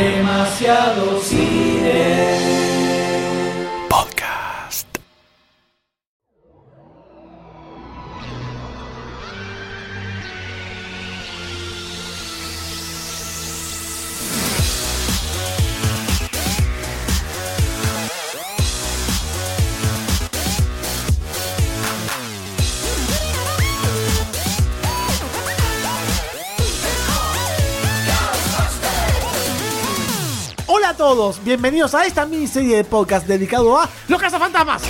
Demasiado cine. Bienvenidos a esta miniserie de podcast dedicado a Los Cazafantasmas.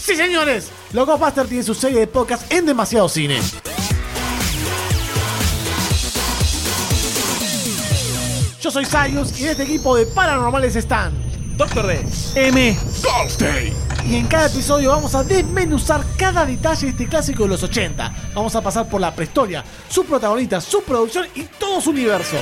Sí, señores, los Ghostbusters tiene su serie de podcast en demasiado cine. Yo soy Sayus y en este equipo de paranormales están Doctor D. M. Y en cada episodio vamos a desmenuzar cada detalle de este clásico de los 80. Vamos a pasar por la prehistoria, su protagonista, su producción y todo su universo.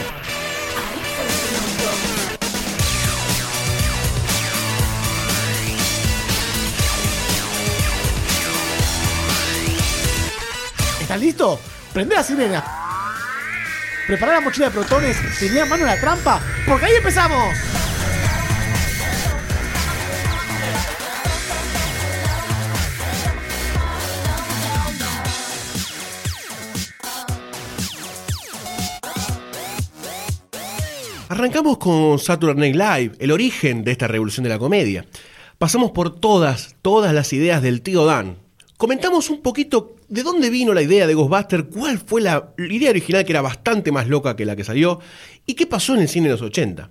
¿Estás listo? Prende la sirena. Prepara la mochila de protones, tenía mano en la trampa, porque ahí empezamos. Arrancamos con Saturday Night Live, el origen de esta revolución de la comedia. Pasamos por todas, todas las ideas del tío Dan. Comentamos un poquito de dónde vino la idea de Ghostbuster, cuál fue la idea original que era bastante más loca que la que salió y qué pasó en el cine de los 80.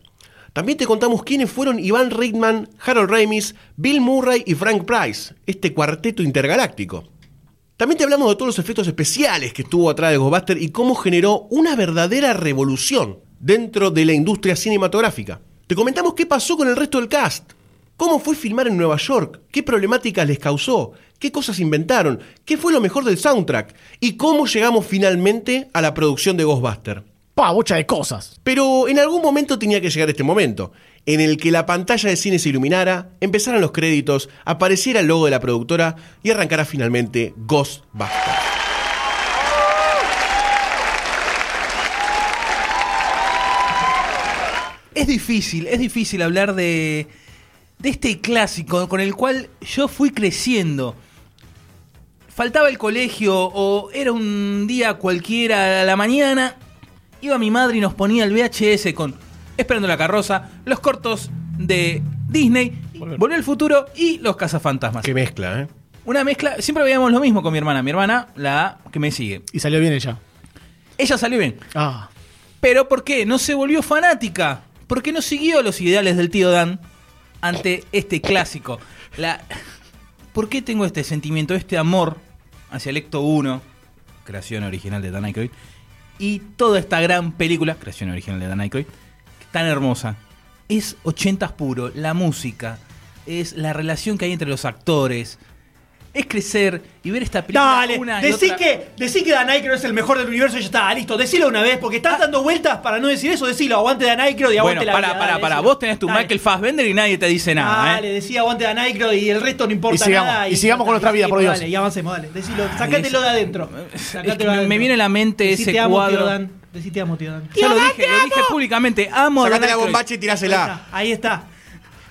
También te contamos quiénes fueron Ivan Reitman, Harold Ramis, Bill Murray y Frank Price, este cuarteto intergaláctico. También te hablamos de todos los efectos especiales que estuvo atrás de Ghostbuster y cómo generó una verdadera revolución dentro de la industria cinematográfica. Te comentamos qué pasó con el resto del cast, cómo fue filmar en Nueva York, qué problemáticas les causó, qué cosas inventaron, qué fue lo mejor del soundtrack y cómo llegamos finalmente a la producción de Ghostbuster. Pa, bocha de cosas. Pero en algún momento tenía que llegar este momento, en el que la pantalla de cine se iluminara, empezaran los créditos, apareciera el logo de la productora y arrancara finalmente Ghostbusters. Es difícil, es difícil hablar de, de este clásico con el cual yo fui creciendo. Faltaba el colegio o era un día cualquiera a la mañana, iba mi madre y nos ponía el VHS con Esperando la carroza, los cortos de Disney, Volver al futuro y los cazafantasmas. Qué mezcla, ¿eh? Una mezcla, siempre veíamos lo mismo con mi hermana, mi hermana, la que me sigue. Y salió bien ella. Ella salió bien. Ah. Pero ¿por qué? No se volvió fanática. Porque no siguió los ideales del tío Dan ante este clásico. ¿Por qué tengo este sentimiento, este amor hacia el Ecto 1, creación original de Dan Aykroyd, y toda esta gran película, creación original de Dan Aykroyd, tan hermosa? Es 80s puro, la música, es la relación que hay entre los actores, es crecer y ver esta película Dale, una y decí otra- que, decí que Dan Aykroyd es el mejor del universo y ya está, listo, decilo una vez, porque estás dando vueltas para no decir eso, decilo, aguante Dan Aykroyd y aguante Bueno, la para, vida, para, dale, para, decilo. vos tenés tu Dale. Michael Fassbender y nadie te dice nada, Dale, ¿eh? decía aguante Dan Aykroyd y el resto no importa Y sigamos, nada. y sigamos con nuestra vida, por Dios. Dale, y avancemos, dale, decilo, sacátelo de adentro. Es Sacátelo que de me, adentro. me viene a la mente Decí, ese te amo, cuadro. Tío Dan. Decí te amo, tío Dan. Ya lo dije, lo dije públicamente. Amo a Sacate Dan la Aykroyd. bombacha y Ahí tirásela. está, ahí está.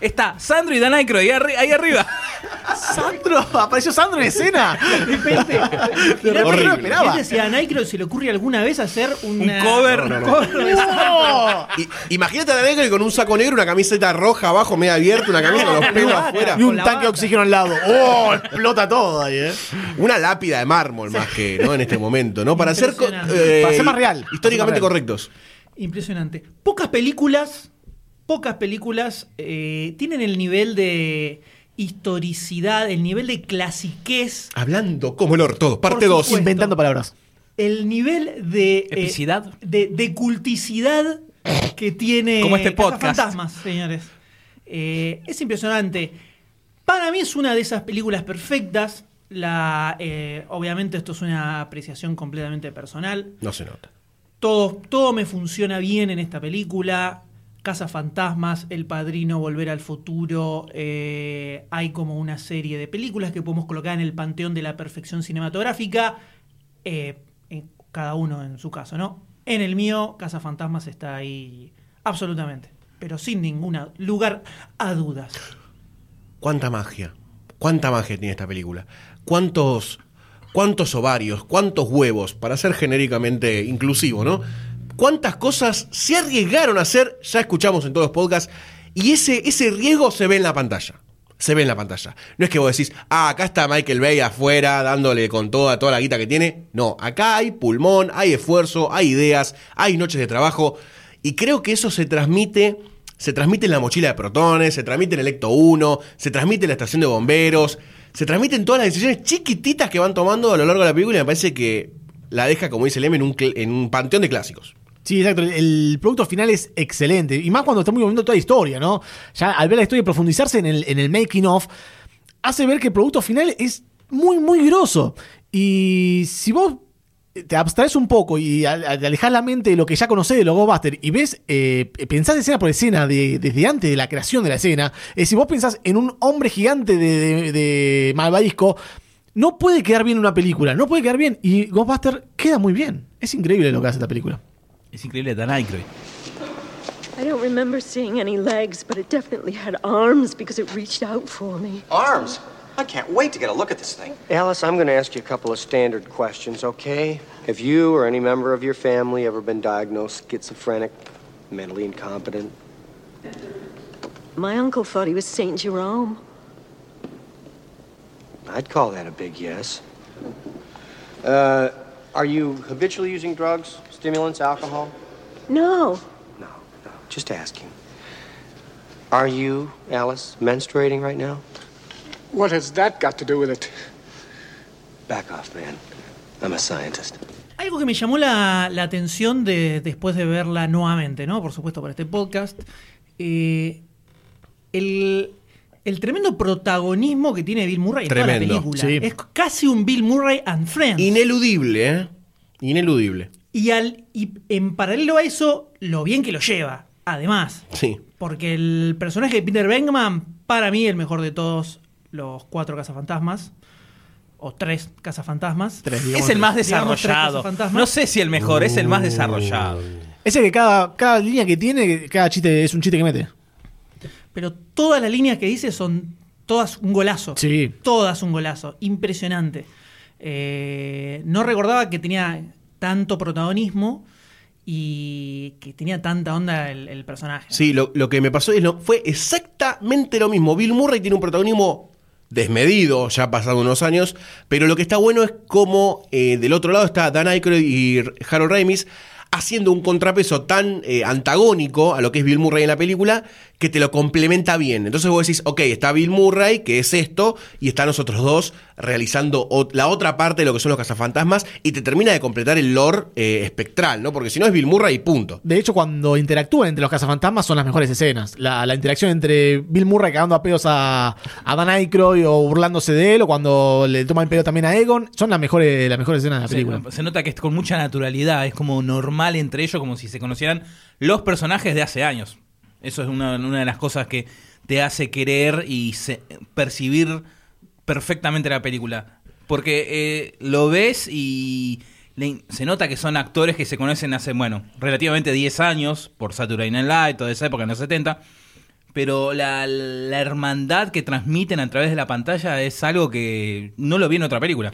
Está Sandro y Dan Aykroyd ahí, arri- ahí arriba. Sandro, apareció Sandro en escena. De repente. De repente no esperaba. Si a Dan Aykroyd se le ocurre alguna vez hacer Un una- cover. un cover de ¡No! Y- imagínate a la negra y con un saco negro, una camiseta roja abajo, media abierta, una camisa con los pelos afuera. Y un la tanque de oxígeno al lado. ¡Oh! Explota todo ahí, eh. Una lápida de mármol más que, ¿no? En este momento, ¿no? Para ser, co- Impresionante. Para ser más real. Históricamente Para ser más correctos. Impresionante. Pocas películas, pocas películas eh, tienen el nivel de historicidad, el nivel de clasiquez, Hablando como el orto, parte Por 2. supuesto. Inventando palabras. el nivel de... eh, Epicidad. de, de culticidad que tiene... Como este podcast. Fantasmas, señores. Eh, es impresionante. Para mí es una de esas películas perfectas. La, eh, obviamente esto es una apreciación completamente personal. No se nota. Todo, todo me funciona bien en esta película. Casa Fantasmas, El Padrino, Volver al Futuro. eh, hay como una serie de películas que podemos colocar en el panteón de la perfección cinematográfica. eh, en- cada uno en su caso, ¿no? En el mío, Casa Fantasmas está ahí absolutamente, pero sin ningún lugar a dudas. Cuánta magia, cuánta magia tiene esta película. Cuántos, cuántos ovarios, cuántos huevos, para ser genéricamente inclusivo, ¿no? Cuántas cosas se arriesgaron a hacer, ya escuchamos en todos los podcasts, y ese, ese riesgo se ve en la pantalla se ve en la pantalla. No es que vos decís, ah, acá está Michael Bay afuera dándole con toda, toda la guita que tiene. No, acá hay pulmón, hay esfuerzo, hay ideas, hay noches de trabajo. Y creo que eso se transmite, se transmite en la mochila de protones, se transmite en el Ecto 1, se transmite en la estación de bomberos, se transmite en todas las decisiones chiquititas que van tomando a lo largo de la película y me parece que la deja, como dice Lem, en un, en un panteón de clásicos. Sí, exacto. El producto final es excelente. Y más cuando estamos viendo toda la historia, ¿no? Ya al ver la historia y profundizarse en el, making of, hace ver que el producto final es muy, muy grosso. Y si vos te abstraes un poco y alejas la mente de lo que ya conocés de los Ghostbusters y ves, eh, pensás escena por escena desde antes de la creación de la escena, es si vos pensás en un hombre gigante de, de, Malvavisco, no puede quedar bien una película, no puede quedar bien. Y Ghostbuster queda muy bien. Es increíble lo que hace esta película. Es increíble Dan Aykroyd. I don't remember seeing any legs, but it definitely had arms because it reached out for me. Arms? I can't wait to get a look at this thing. Alice, I'm going to ask you a couple of standard questions, okay? Have you or any member of your family ever been diagnosed schizophrenic, mentally incompetent? My uncle thought he was St. Jerome. I'd call that a big yes. Uh, are you habitually using drugs? Stimulants, alcohol? No. No, no. Just asking. Are you, Alice, menstruating right now? What has that got to do with it? Back off, man. I'm a scientist. Algo que me llamó la, la, atención de, después de verla nuevamente, ¿no? Por supuesto, para este podcast. Eh, el, el, tremendo protagonismo que tiene Bill Murray en toda la película. Sí. Es casi un Bill Murray and Friends. Ineludible, ¿eh? Ineludible. Y, al, y en paralelo a eso, lo bien que lo lleva, además. Sí. Porque el personaje de Peter Venkman, para mí, el mejor de todos los cuatro cazafantasmas. O tres cazafantasmas. Tres, es el más desarrollado. No sé si el mejor, es el más desarrollado. Ese que cada, cada línea que tiene, cada chiste es un chiste que mete. Pero todas las líneas que dice son todas un golazo. Sí. Todas un golazo. Impresionante. Eh, no recordaba que tenía tanto protagonismo y que tenía tanta onda el, personaje. Sí, lo, que me pasó es lo, fue exactamente lo mismo. Bill Murray tiene un protagonismo desmedido, ya pasado unos años, pero lo que está bueno es como eh, del otro lado está Dan Aykroyd y Harold Ramis haciendo un contrapeso tan eh, antagónico a lo que es Bill Murray en la película que te lo complementa bien. Entonces vos decís, ok, está Bill Murray, que es esto, y están nosotros dos realizando la otra parte de lo que son los cazafantasmas, y te termina de completar el lore eh, espectral, ¿no? Porque si no es Bill Murray y punto. De hecho, cuando interactúan entre los cazafantasmas son las mejores escenas. La, interacción entre Bill Murray cagando a pedos a, a, Dan Aykroyd o burlándose de él, o cuando le toma el pedo también a Egon, son las mejores, las mejores escenas de la película. se nota que es con mucha naturalidad, es como normal entre ellos, como si se conocieran los personajes de hace años. Eso es una, de las cosas que te hace querer y percibir perfectamente la película. Porque eh, lo ves y se nota que son actores que se conocen hace, bueno, relativamente 10 años, por Saturday Night Live, toda esa época, en los 70. Pero la, la hermandad que transmiten a través de la pantalla es algo que no lo vi en otra película.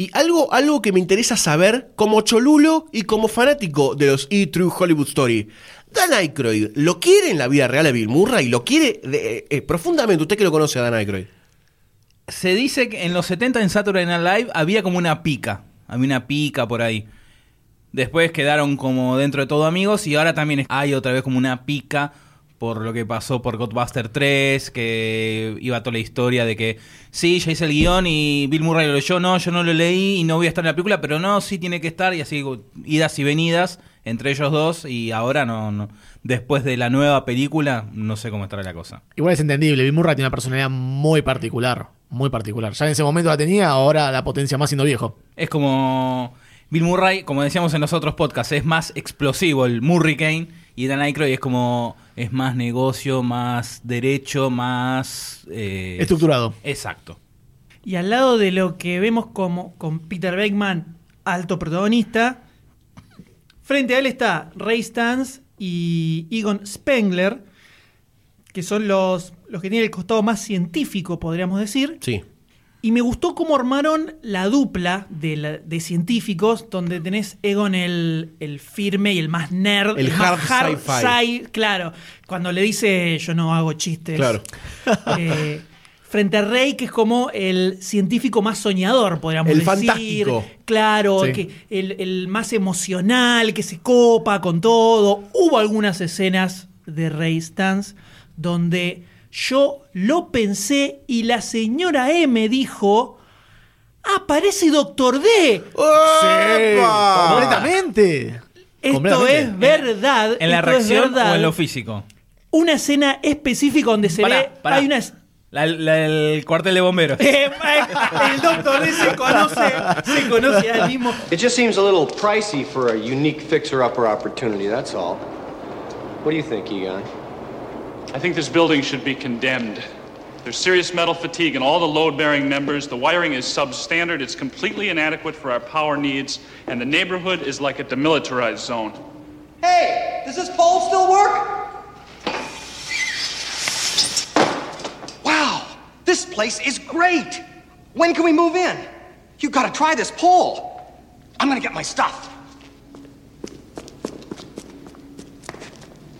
Y algo, algo que me interesa saber como cholulo y como fanático de los E-True Hollywood Story. Dan Aykroyd, ¿lo quiere en la vida real a Bill Murray? ¿Lo quiere eh, eh, profundamente? ¿Usted que lo conoce a Dan Aykroyd? Se dice que en los 70 en Saturday Night Live había como una pica. Había una pica por ahí. Después quedaron como dentro de todo amigos y ahora también hay otra vez como una pica por lo que pasó por Godbuster 3, que iba toda la historia de que sí, ya hice el guion y Bill Murray lo leyó, no, yo no lo leí y no voy a estar en la película, pero no, sí tiene que estar y así idas y venidas entre ellos dos y ahora no, no, después de la nueva película no sé cómo estará la cosa. Igual es entendible, Bill Murray tiene una personalidad muy particular, muy particular. Ya en ese momento la tenía, ahora la potencia más siendo viejo. Es como Bill Murray, como decíamos en los otros podcasts, es más explosivo el Kane y Dan Aykroyd es como es más negocio, más derecho, más eh, estructurado. Exacto. Y al lado de lo que vemos como con Peter Beckman, alto protagonista, Frente a él está Ray Stans y Egon Spengler, que son los, los que tienen el costado más científico, podríamos decir. Sí. Y me gustó cómo armaron la dupla de, la- de científicos, donde tenés Egon el, el firme y el más nerd. El más hard sci-fi. sci- Claro, cuando le dice yo no hago chistes. Claro. Eh, frente a Rey, que es como el científico más soñador, podríamos El decir. fantástico. Claro, Sí. que el, el más emocional, que se copa con todo. Hubo algunas escenas de Ray Stans donde yo lo pensé y la señora M dijo. ¡Ah, parece Doctor D! ¡Opa! Completamente. Esto Completamente. es verdad. ¿En la es reacción verdad. o en lo físico? Una escena específica donde se Pará, ve. pará. Hay una. La- la- el cuartel de bomberos. Eh, el Doctor D se conoce, se conoce al mismo. It just seems a little pricey for a unique fixer-upper opportunity, that's all. What do you think, Egon? I think this building should be condemned. There's serious metal fatigue in all the load-bearing members. The wiring is substandard. It's completely inadequate for our power needs, and the neighborhood is like a demilitarized zone. Hey, does this pole still work? This place is great. When can we move in? You gotta try this pole. I'm gonna get my stuff.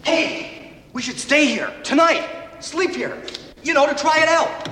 Hey, we should stay here tonight. Sleep here. You know, to try it out.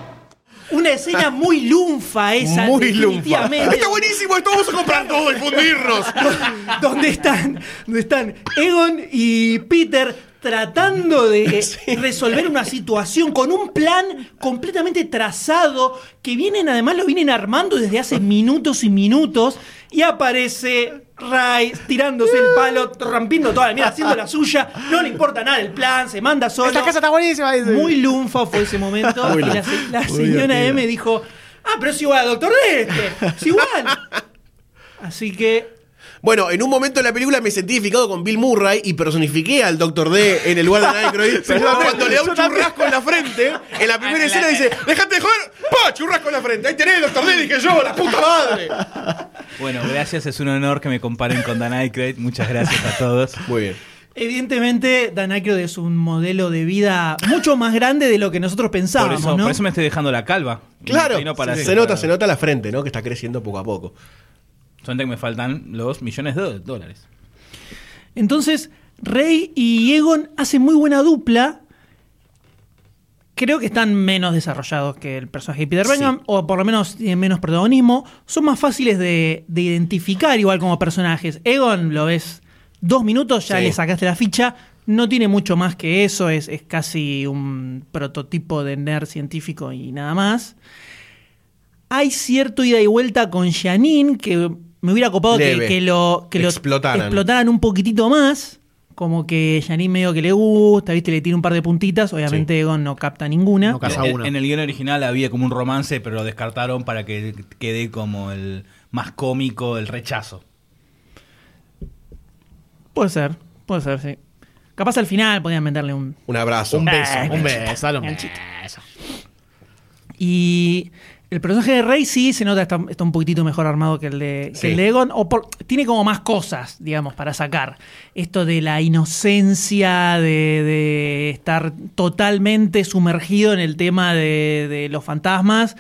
Una escena muy lunfa esa, Muy lunfa. definitivamente. Está buenísimo, esto vamos a comprar todo y fundirnos. donde están, donde están Egon y Peter tratando de resolver una situación con un plan completamente trazado que vienen además lo vienen armando desde hace minutos y minutos y aparece Ray tirándose el palo, rompiendo toda la mierda, haciendo la suya, no le importa nada el plan, se manda solo. Esta casa está buenísima. dice. Muy lunfa fue ese momento. Y la, señora. M dijo: Ah, pero es igual Doctor D este. Es igual. Así que. Bueno, en un momento de la película me sentí identificado con Bill Murray y personifiqué al Doctor D en el lugar de Aykroyd. Cuando le da un churrasco en la frente, en la primera la- escena dice, ¡Dejate de joder! ¡Pa! Churrasco en la frente. Ahí tenés, Doctor D, dije yo, la puta madre. Bueno, gracias, es un honor que me comparen con Dan Aykroyd. Muchas gracias a todos. Muy bien. Evidentemente, Dan Aykroyd es un modelo de vida mucho más grande de lo que nosotros Por pensábamos, eso, ¿no? por eso me estoy dejando la calva. Claro, Y no para se, nota, se nota la frente, ¿no? Que está creciendo poco a poco. Solamente que me faltan los millones de dólares. Entonces, Rey y Egon hacen muy buena dupla. Creo que están menos desarrollados que el personaje de Peter Sí. Benham, o por lo menos tienen menos protagonismo. Son más fáciles de, de identificar igual como personajes. Egon lo ves dos minutos, ya Sí. le sacaste la ficha. No tiene mucho más que eso, es, es casi un prototipo de nerd científico y nada más. Hay cierto ida y vuelta con Janine que me hubiera copado que, lo, que lo Explotaran. explotaran un poquitito más. Como que Janine medio que le gusta, viste, le tira un par de puntitas. Obviamente Sí. Egon no capta ninguna. No Casa En, una. en el guion original había como un romance, pero lo descartaron para que quede como el más cómico, el rechazo. Puede ser, puede ser, sí. Capaz al final podían meterle un. Un abrazo. Un beso, un beso, un beso. Y el personaje de Rey sí se nota está, está un poquitito mejor armado que el de, que Sí. el de Egon. O por- tiene como más cosas, digamos, para sacar. Esto de la inocencia, de, de estar totalmente sumergido en el tema de, de los fantasmas.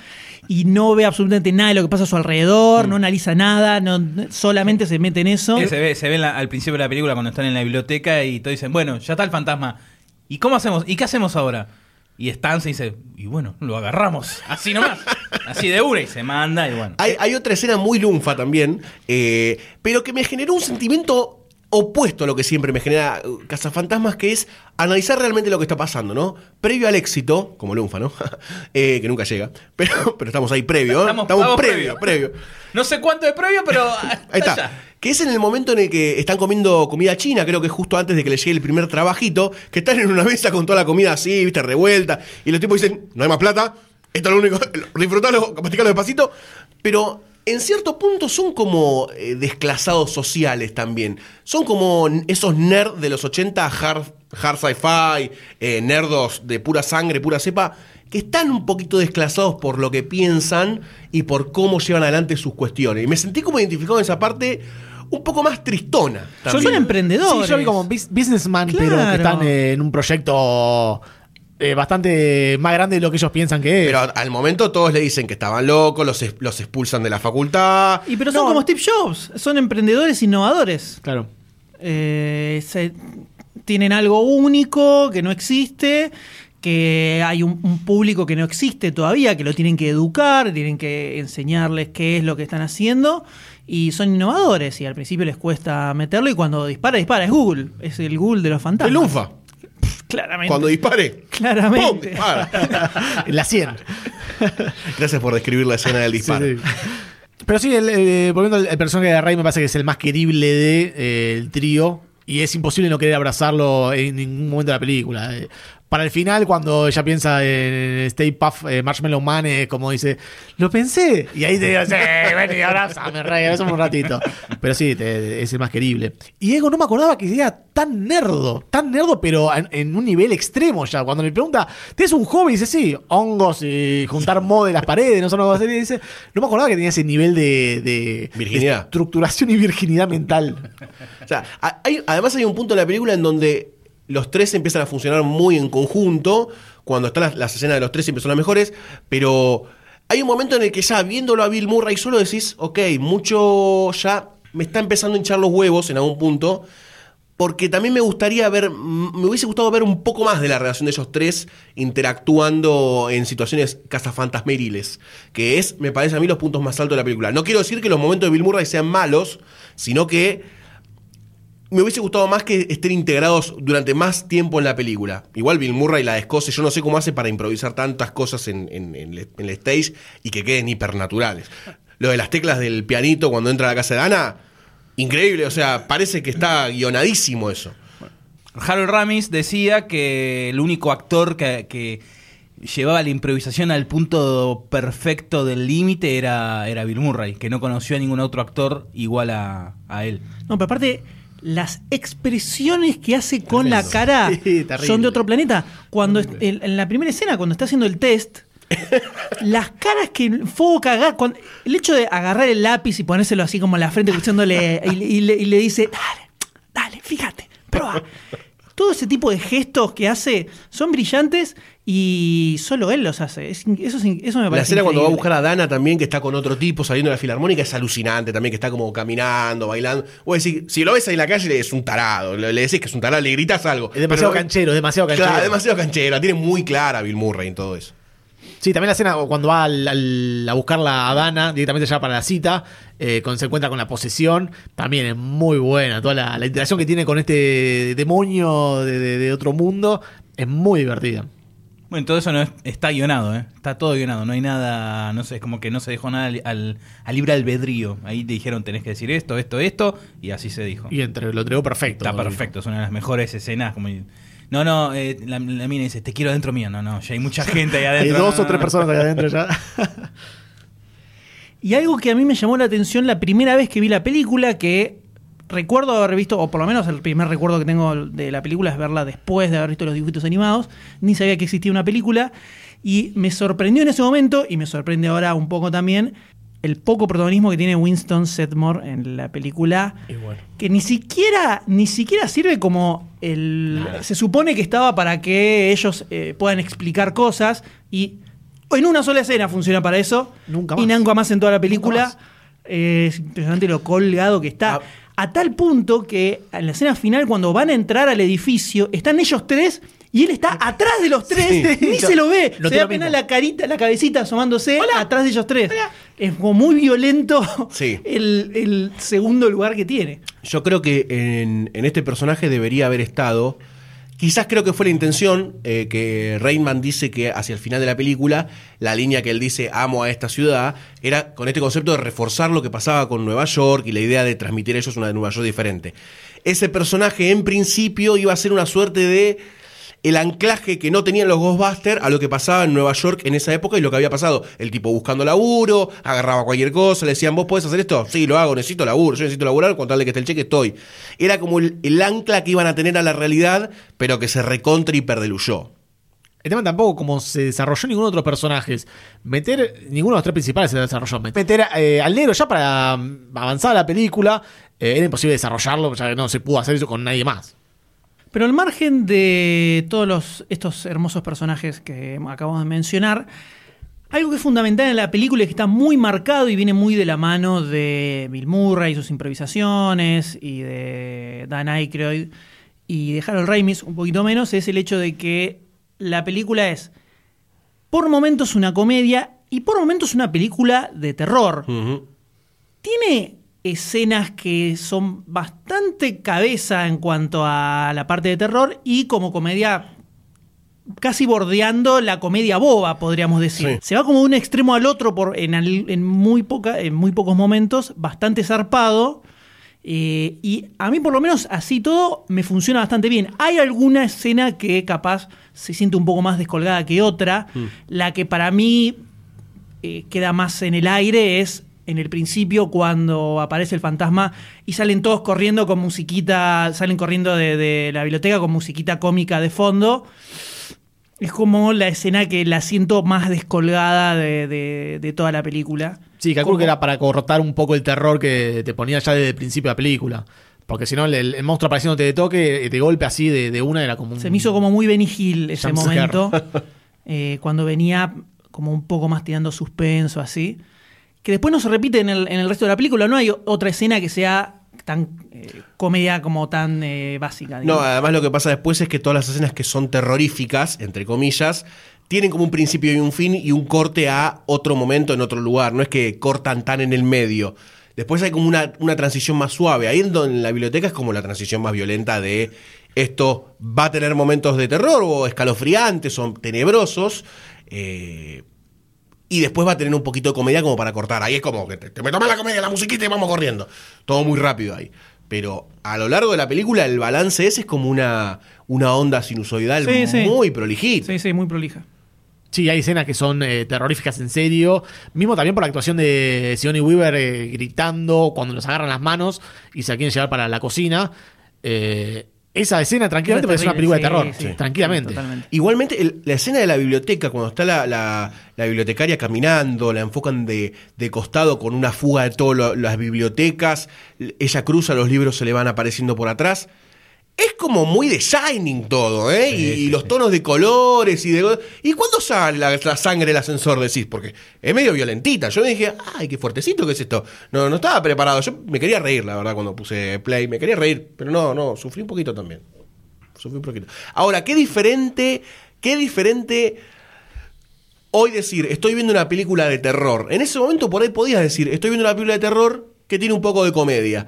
Y no ve absolutamente nada de lo que pasa a su alrededor, no analiza nada, no, solamente se mete en eso. Eh, Se ve, se ve la- al principio de la película cuando están en la biblioteca y todos dicen, bueno, ya está el fantasma. ¿Y cómo hacemos? ¿Y qué hacemos ahora? Y Stan se dice, y bueno, lo agarramos. Así nomás. Así de una y se manda y bueno. Hay, hay otra escena muy lunfa también, eh, pero que me generó un sentimiento opuesto a lo que siempre me genera uh, Cazafantasmas, que es analizar realmente lo que está pasando, ¿no? Previo al éxito, como lunfa, ¿no? Eh, que nunca llega, pero, pero estamos ahí previo, ¿eh? Estamos- Estamos, estamos previo, previo. No sé cuánto de previo, pero Ahí está. Que es en el momento en el que están comiendo comida china, creo que es justo antes de que les llegue el primer trabajito, que están en una mesa con toda la comida así, viste, revuelta, y los tipos dicen, no hay más plata, esto es lo único, disfrutalo, masticalo despacito, pero en cierto punto son como eh, desclasados sociales también. Son como esos nerds de los 80, hard, hard sci-fi, eh, nerdos de pura sangre, pura cepa, que están un poquito desclasados por lo que piensan y por cómo llevan adelante sus cuestiones. Y me sentí como identificado en esa parte un poco más tristona. Son también. emprendedores. Sí, yo vi como bus- businessman, pero que están eh, en un proyecto eh, bastante más grande de lo que ellos piensan que es. Pero al momento todos le dicen que estaban locos, los, es- los expulsan de la facultad. Y pero son No. como Steve Jobs, son emprendedores innovadores. claro. Eh, se- tienen algo único que no existe, que hay un, un público que no existe todavía, que lo tienen que educar, tienen que enseñarles qué es lo que están haciendo. Y son innovadores y al principio les cuesta meterlo y cuando dispara, dispara. Es Google, es el Google de los El fantasmas. Claramente. Cuando dispare. Claramente. ¡pum! dispara. La 100. Gracias por describir la escena del disparo. Sí, sí. Pero sí, el, eh, volviendo al personaje de Rey me parece que es el más querible del de, eh, trío. Y es imposible no querer abrazarlo en ningún momento de la película. Eh, Para el final, cuando ella piensa en Stay Puff eh, Marshmallow Man, es como dice, lo pensé. Y ahí te digo, sí, ven y abrázame, Rey, abrázame un ratito. Pero sí, te- es el más querible. Y Ego no me acordaba que era tan nerdo, tan nerdo, pero en, en un nivel extremo ya. Cuando me pregunta, ¿tienes un hobby? Dice, sí, hongos y juntar moho de las paredes, no son algo así. Dice, no me acordaba que tenía ese nivel de, de- Virginidad. de estructuración y virginidad mental. O sea, hay- además hay un punto en la película en donde los tres empiezan a funcionar muy en conjunto, cuando están las, las escenas de los tres siempre son las mejores, pero hay un momento en el que ya viéndolo a Bill Murray solo decís, ok, mucho ya me está empezando a hinchar los huevos en algún punto, porque también me gustaría ver, me hubiese gustado ver un poco más de la relación de ellos tres interactuando en situaciones cazafantasmeriles, que es, me parece a mí, los puntos más altos de la película. No quiero decir que los momentos de Bill Murray sean malos, sino que me hubiese gustado más que estén integrados durante más tiempo en la película. Igual Bill Murray la descose, yo no sé cómo hace para improvisar tantas cosas en, en- en el- en el stage y que queden hipernaturales. Lo de las teclas del pianito cuando entra a la casa de Ana, increíble, o sea, parece que está guionadísimo eso. Harold Ramis decía que el único actor que, que llevaba la improvisación al punto perfecto del límite era, era Bill Murray, que no conoció a ningún otro actor igual a, a él. No, pero aparte, las expresiones que hace con la cara Sí, son de otro planeta. Cuando en, en la primera escena, cuando está haciendo el test, las caras que enfoca, aga- cuando- el hecho de agarrar el lápiz y ponérselo así como en la frente, y, y le, y le dice, dale, dale, fíjate, prueba. Todo ese tipo de gestos que hace son brillantes y solo él los hace. Es eso, eso me parece La escena cuando va a buscar a Dana también, que está con otro tipo saliendo de la filarmónica, es alucinante también, que está como caminando, bailando. Vos decís, si lo ves ahí en la calle, es un tarado. Le, le decís que es un tarado, le gritas algo. Es demasiado Pero- canchero, es demasiado canchero. Claro, demasiado canchero. La tiene muy clara Bill Murray en todo eso. Sí, también la escena cuando va al- al- a buscarla a Dana, directamente ya para la cita, eh, cuando se encuentra con la posesión, también es muy buena. Toda la, la interacción que tiene con este demonio de, de- de otro mundo es muy divertida. Bueno, todo eso no es- está guionado, ¿eh? Está todo guionado, no hay nada, no sé, es como que no se dejó nada al, al- al libre albedrío. Ahí te dijeron tenés que decir esto, esto, esto, y así se dijo. Y entre, lo entregó perfecto. Está perfecto, es una de las mejores escenas. Como, no, no, eh, la, la mina dice, te quiero adentro mío. No, no, ya hay mucha gente ahí Hay adentro. dos No, o tres no. personas ahí adentro ya. Y algo que a mí me llamó la atención la primera vez que vi la película, que recuerdo haber visto, o por lo menos el primer recuerdo que tengo de la película es verla después de haber visto los dibujitos animados, ni sabía que existía una película, y me sorprendió en ese momento, y me sorprende ahora un poco también, el poco protagonismo que tiene Winston Sedmore en la película, que ni siquiera, ni siquiera sirve como el... Se supone que estaba para que ellos eh, puedan explicar cosas, y en una sola escena funciona para eso, Nunca y más. nunca más en toda la película. Eh, es impresionante lo colgado que está. Ah. A tal punto que en la escena final, cuando van a entrar al edificio, están ellos tres y él está atrás de los tres. Sí. Ni se lo ve. Notó se ve apenas la carita, la cabecita asomándose atrás de ellos tres. Es como muy violento Sí. el, el segundo lugar que tiene. Yo creo que en, en este personaje debería haber estado. Quizás creo que fue la intención eh, que Rainman dice que hacia el final de la película, la línea que él dice amo a esta ciudad, era con este concepto de reforzar lo que pasaba con Nueva York y la idea de transmitir a ellos una de Nueva York diferente. Ese personaje en principio iba a ser una suerte de el anclaje que no tenían los Ghostbusters a lo que pasaba en Nueva York en esa época y lo que había pasado. El tipo buscando laburo, agarraba cualquier cosa, le decían, ¿vos podés hacer esto? Sí, lo hago, necesito laburo, yo necesito laburar, con tal de que esté el cheque estoy. Era como el, ancla que iban a tener a la realidad, pero que se recontra hiperdeluyó. El tema tampoco como se desarrolló ninguno de otros personajes. Meter, ninguno de los tres principales se desarrolló. Meter eh, al negro ya para mm, avanzar la película, eh, era imposible desarrollarlo, ya no se pudo hacer eso con nadie más. Pero al margen de todos los, estos hermosos personajes que acabamos de mencionar, algo que es fundamental en la película y que está muy marcado y viene muy de la mano de Bill Murray y sus improvisaciones y de Dan Aykroyd y de Harold Ramis un poquito menos, es el hecho de que la película es por momentos una comedia y por momentos una película de terror. Tiene escenas que son bastante cabeza en cuanto a la parte de terror y como comedia casi bordeando la comedia boba, podríamos decir. Sí. Se va como de un extremo al otro por, en, muy poca, en muy pocos momentos, bastante zarpado. eh, y a mí, por lo menos, así todo me funciona bastante bien. Hay alguna escena que capaz se siente un poco más descolgada que otra. La que para mí eh, queda más en el aire es en el principio cuando aparece el fantasma y salen todos corriendo con musiquita, salen corriendo de, de la biblioteca con musiquita cómica de fondo. Es como la escena que la siento más descolgada de, de- de toda la película. Sí, calculo Como- que era para cortar un poco el terror que te ponía ya desde el principio de la película. Porque si no, el, el monstruo apareciéndote de toque, de golpe así, de, una, era como un... Se me hizo como muy Benny Hill ese momento. eh, cuando venía como un poco más tirando suspenso, así. Que después no se repite en el, en el resto de la película. No hay otra escena que sea tan eh, comedia como tan eh, básica. No, además lo que pasa después es que todas las escenas que son terroríficas, entre comillas, tienen como un principio y un fin y un corte a otro momento en otro lugar. No es que cortan tan en el medio. Después hay como una, una transición más suave. Ahí en, donde- en la biblioteca es como la transición más violenta de esto va a tener momentos de terror o escalofriantes o tenebrosos. eh, y después va a tener un poquito de comedia como para cortar. Ahí es como que te, te me tomas la comedia, la musiquita y vamos corriendo. Todo muy rápido ahí. Pero a lo largo de la película el balance ese es como una, una onda sinusoidal Sí, sí. muy prolijita. Sí, sí, muy prolija. Sí, hay escenas que son eh, terroríficas en serio. Mismo también por la actuación de Sigourney Weaver eh, gritando cuando los agarran las manos y se la quieren llevar para la cocina. Eh, esa escena tranquilamente parece es una película de terror. sí, sí. tranquilamente. Totalmente. Igualmente, el- la escena de la biblioteca, cuando está la, la- la bibliotecaria caminando, la enfocan de, de costado con una fuga de todas las bibliotecas, ella cruza, los libros se le van apareciendo por atrás. Es como muy de Shining todo, ¿eh? y, los tonos de colores y de... ¿Y cuándo sale la, la sangre del ascensor, decís? Porque es medio violentita. Yo me dije, ay, qué fuertecito que es esto. No, no estaba preparado. Yo me quería reír, la verdad, cuando puse play. Me quería reír, pero no, no, sufrí un poquito también. Sufrí un poquito. Ahora, qué diferente, qué diferente hoy decir, estoy viendo una película de terror. En ese momento por ahí podías decir, estoy viendo una película de terror que tiene un poco de comedia.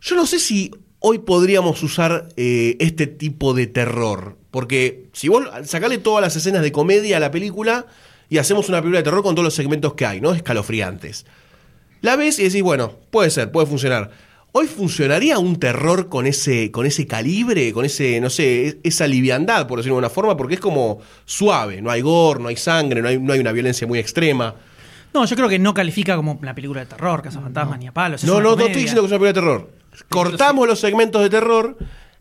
Yo no sé si hoy podríamos usar eh, este tipo de terror. Porque si vos sacale todas las escenas de comedia a la película y hacemos una película de terror con todos los segmentos que hay, ¿no? Escalofriantes. La ves y decís, bueno, puede ser, puede funcionar. ¿Hoy funcionaría un terror con ese, con ese calibre, con ese, no sé, es- esa liviandad, por decirlo de una forma? Porque es como suave, no hay gore, no hay sangre, no hay, no hay una violencia muy extrema. No, yo creo que no califica como una película de terror, Cazafantasmas ni a palos. es No, no, no estoy diciendo que es una película de terror. Cortamos los segmentos de terror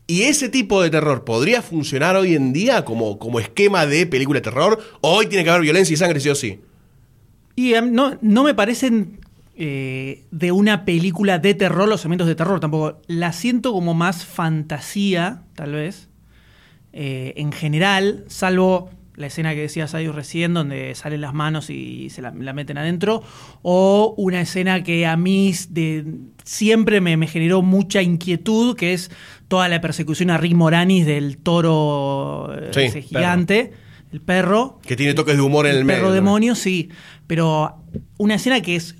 y ese tipo de terror podría funcionar hoy en día como, como esquema de película de terror. O hoy tiene que haber violencia y sangre, sí o sí. Y em, no, no me parecen eh, de una película de terror los elementos de terror tampoco. La siento como más fantasía, tal vez, eh, en general, salvo la escena que decía Sayus recién, donde salen las manos y se la, la meten adentro, o una escena que a mí de, siempre me, me generó mucha inquietud, que es toda la persecución a Rick Moranis del toro eh, Sí, ese gigante, el perro. Que tiene toques de humor en el, medio. perro demonio, sí. Pero una escena que es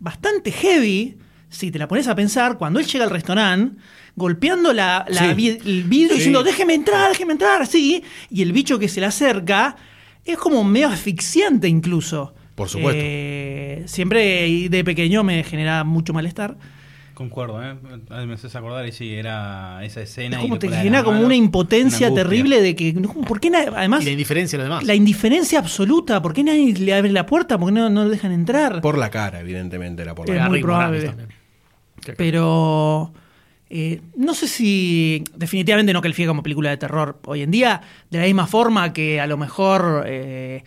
bastante heavy, si te la pones a pensar, cuando él llega al restaurante, golpeando la, la Sí. vi- el vidrio Sí. diciendo, déjeme entrar, déjeme entrar, así, y el bicho que se le acerca es como medio asfixiante incluso. Por supuesto. Eh, siempre de pequeño me genera mucho malestar. Concuerdo, ¿eh? Me haces acordar y sí, era esa escena. Es y como te las como una impotencia una terrible de que, ¿por qué nadie- además, Y la indiferencia de los demás. la indiferencia absoluta, ¿por qué nadie le abre la puerta? ¿Por qué no, no lo dejan entrar? Por la cara, evidentemente, era por la Es cara. muy probable. Pero Eh, no sé si definitivamente no califica como película de terror hoy en día, de la misma forma que a lo mejor eh,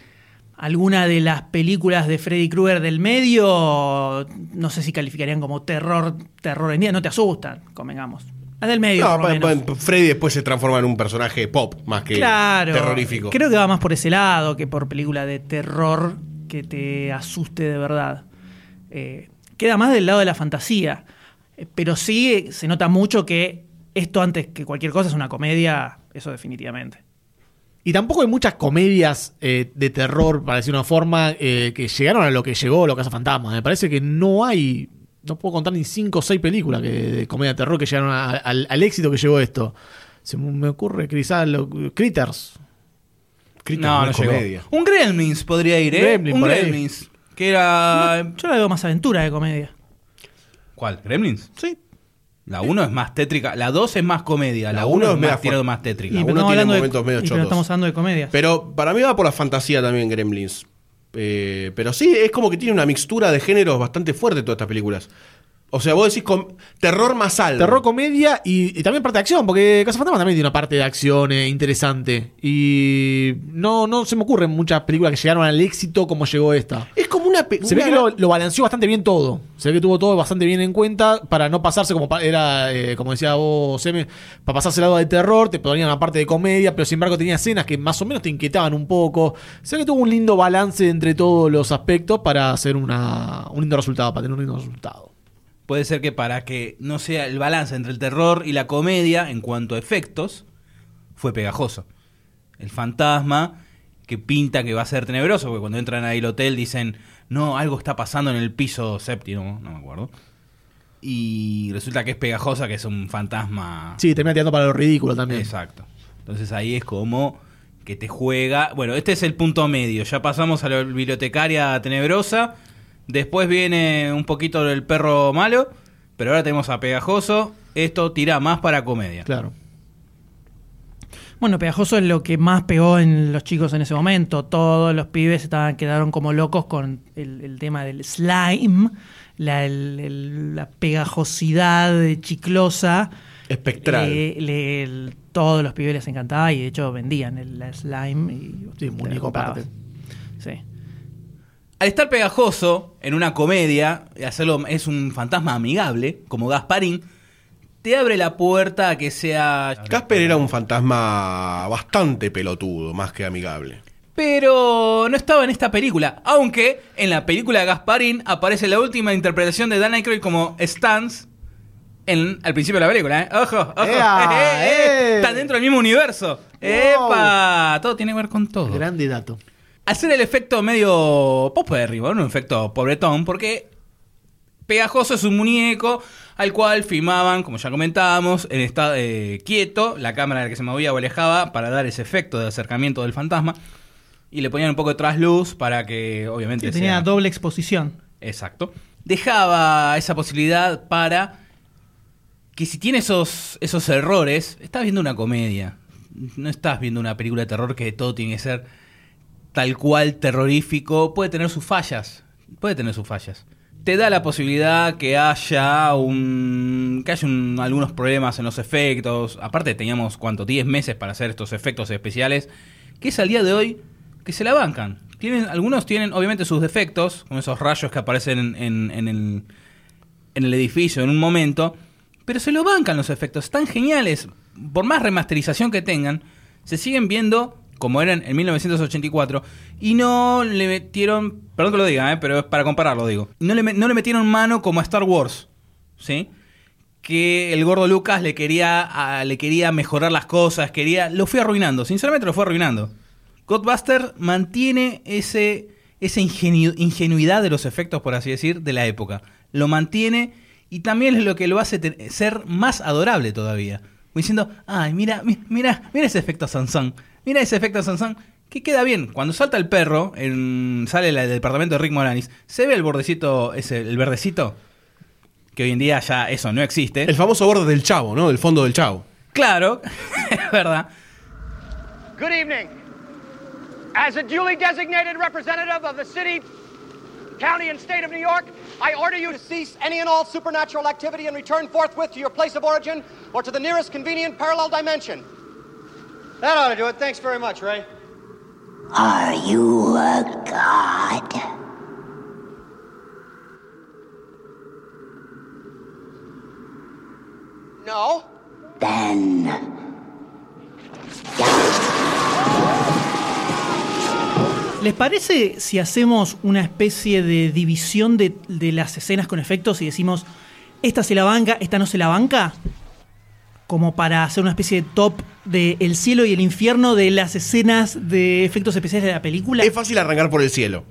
alguna de las películas de Freddy Krueger del medio, no sé si calificarían como terror, terror en día, no te asustan, convengamos. Las del medio, No, por lo pa- menos. pa- Freddy después se transforma en un personaje pop más que Claro. terrorífico. Creo que va más por ese lado que por película de terror que te asuste de verdad. Eh, queda más del lado de la fantasía. Eh, Pero sí se nota mucho que esto antes que cualquier cosa es una comedia, eso definitivamente. Y tampoco hay muchas comedias eh, de terror, para decir una forma, eh, que llegaron a lo que llegó Lo Casa Fantasma. Me parece que no hay, no puedo contar ni cinco o seis películas que, de comedia de terror que llegaron a- al, al éxito que llegó esto. Se me ocurre quizás lo- Critters. Critters No, no comedia. Un Gremlins podría ir, ¿eh? Gremlin, un ahí. Gremlins. Que era. Yo la veo más aventura de comedia. ¿Cuál? ¿Gremlins? Sí. La 1 es más tétrica. La 2 es más comedia. La La 1 uno es más tirado más tétrica. Y uno pero tiene hablando de- momentos medio y pero chotos. estamos hablando de comedias. Pero para mí va por la fantasía también Gremlins. Eh, pero sí, es como que tiene una mixtura de géneros bastante fuerte todas estas películas. O sea, vos decís com- terror más alto. Terror, comedia y, y también parte de acción, porque Casa Fantasma también tiene una parte de acción eh, interesante. Y no, no se me ocurren muchas películas que llegaron al éxito como llegó esta. Es como una... Se ve que lo, lo balanceó bastante bien todo. Se ve que tuvo todo bastante bien en cuenta para no pasarse como era, eh, como decía vos, Seme, para pasarse al lado de terror, te ponían una parte de comedia, pero sin embargo tenía escenas que más o menos te inquietaban un poco. Se ve que tuvo un lindo balance entre todos los aspectos para hacer una, un lindo resultado, para tener un lindo resultado. Puede ser que para que no sea el balance entre el terror y la comedia en cuanto a efectos, fue pegajoso. El fantasma que pinta que va a ser tenebroso, porque cuando entran ahí al hotel dicen, no, algo está pasando en el piso séptimo, no me acuerdo. Y resulta que es pegajosa, que es un fantasma. Sí, termina tirando para lo ridículo también. Exacto. Entonces ahí es como que te juega. Bueno, este es el punto medio. Ya pasamos a la bibliotecaria tenebrosa. Después viene un poquito el perro malo. Pero ahora tenemos a Pegajoso. Esto tira más para comedia. Claro. Bueno, Pegajoso es lo que más pegó en los chicos en ese momento. Todos los pibes estaban, quedaron como locos con el, el tema del slime, la, el- el- la pegajosidad chiclosa. Espectral. Eh, le- el- todos los pibes les encantaba y de hecho vendían el la slime. Y Sí, muñeco aparte. Sí. Al estar pegajoso en una comedia, y hacerlo es un fantasma amigable, como Gasparín, te abre la puerta a que sea. Casper era un fantasma bastante pelotudo, más que amigable. Pero no estaba en esta película. Aunque en la película de Gasparín aparece la última interpretación de Dan Aykroyd como Stans en, al principio de la película. ¿eh? Ojo, ojo. ¡Ea! Eh, eh, eh. ¡Eh! Están dentro del mismo universo. ¡Epa! Todo tiene que ver con todo. Grande dato. Hacer el efecto medio popérrimo, un efecto pobretón, porque Pegajoso es un muñeco al cual filmaban, como ya comentábamos, en estado eh, quieto, la cámara que se movía o alejaba para dar ese efecto de acercamiento del fantasma. Y le ponían un poco de trasluz para que, obviamente, Que tenía sea- doble exposición. Exacto. Dejaba esa posibilidad para que si tiene esos, esos errores, estás viendo una comedia. No estás viendo una película de terror que todo tiene que ser tal cual terrorífico. Puede tener sus fallas. Puede tener sus fallas. Te da la posibilidad que haya un. que haya un- algunos problemas en los efectos. Aparte, teníamos, ¿cuánto? 10 meses para hacer estos efectos especiales. Que es al día de hoy que se la bancan. Tienen, algunos tienen, obviamente, sus defectos, como esos rayos que aparecen en, en- en el, en el edificio en un momento. Pero se lo bancan los efectos. Están geniales. Por más remasterización que tengan, se siguen viendo como eran en 1984. Y no le metieron. Perdón que lo diga, ¿eh? pero es para compararlo, digo. No le, no le metieron mano como a Star Wars. ¿Sí? Que el gordo Lucas le quería, le quería mejorar las cosas. quería Lo fue arruinando. Sinceramente lo fue arruinando. Godbuster mantiene ese, esa ingenu- ingenuidad de los efectos, por así decir, de la época. Lo mantiene y también es lo que lo hace ser más adorable todavía. Diciendo, ay, mira, mi- mira, mira ese efecto Sansón. Mira ese efecto Sansón. Que queda bien. Cuando salta el perro, en- sale del departamento de Rick Moranis, se ve el bordecito, ese, el verdecito. Que hoy en día ya eso no existe. El famoso borde del chavo, ¿no? Del fondo del chavo. Claro, es verdad. Good evening. As a duly designated representative of the city county, and state of New York, I order you to cease any and all supernatural activity and return forthwith to your place of origin or to the nearest convenient parallel dimension. That ought to do it. Thanks very much, Ray. Are you a god? No. Then ¿Les parece si hacemos una especie de división de, de las escenas con efectos y decimos, esta se la banca, esta no se la banca? Como para hacer una especie de top de el cielo y el infierno de las escenas de efectos especiales de la película. Es fácil arrancar por el cielo.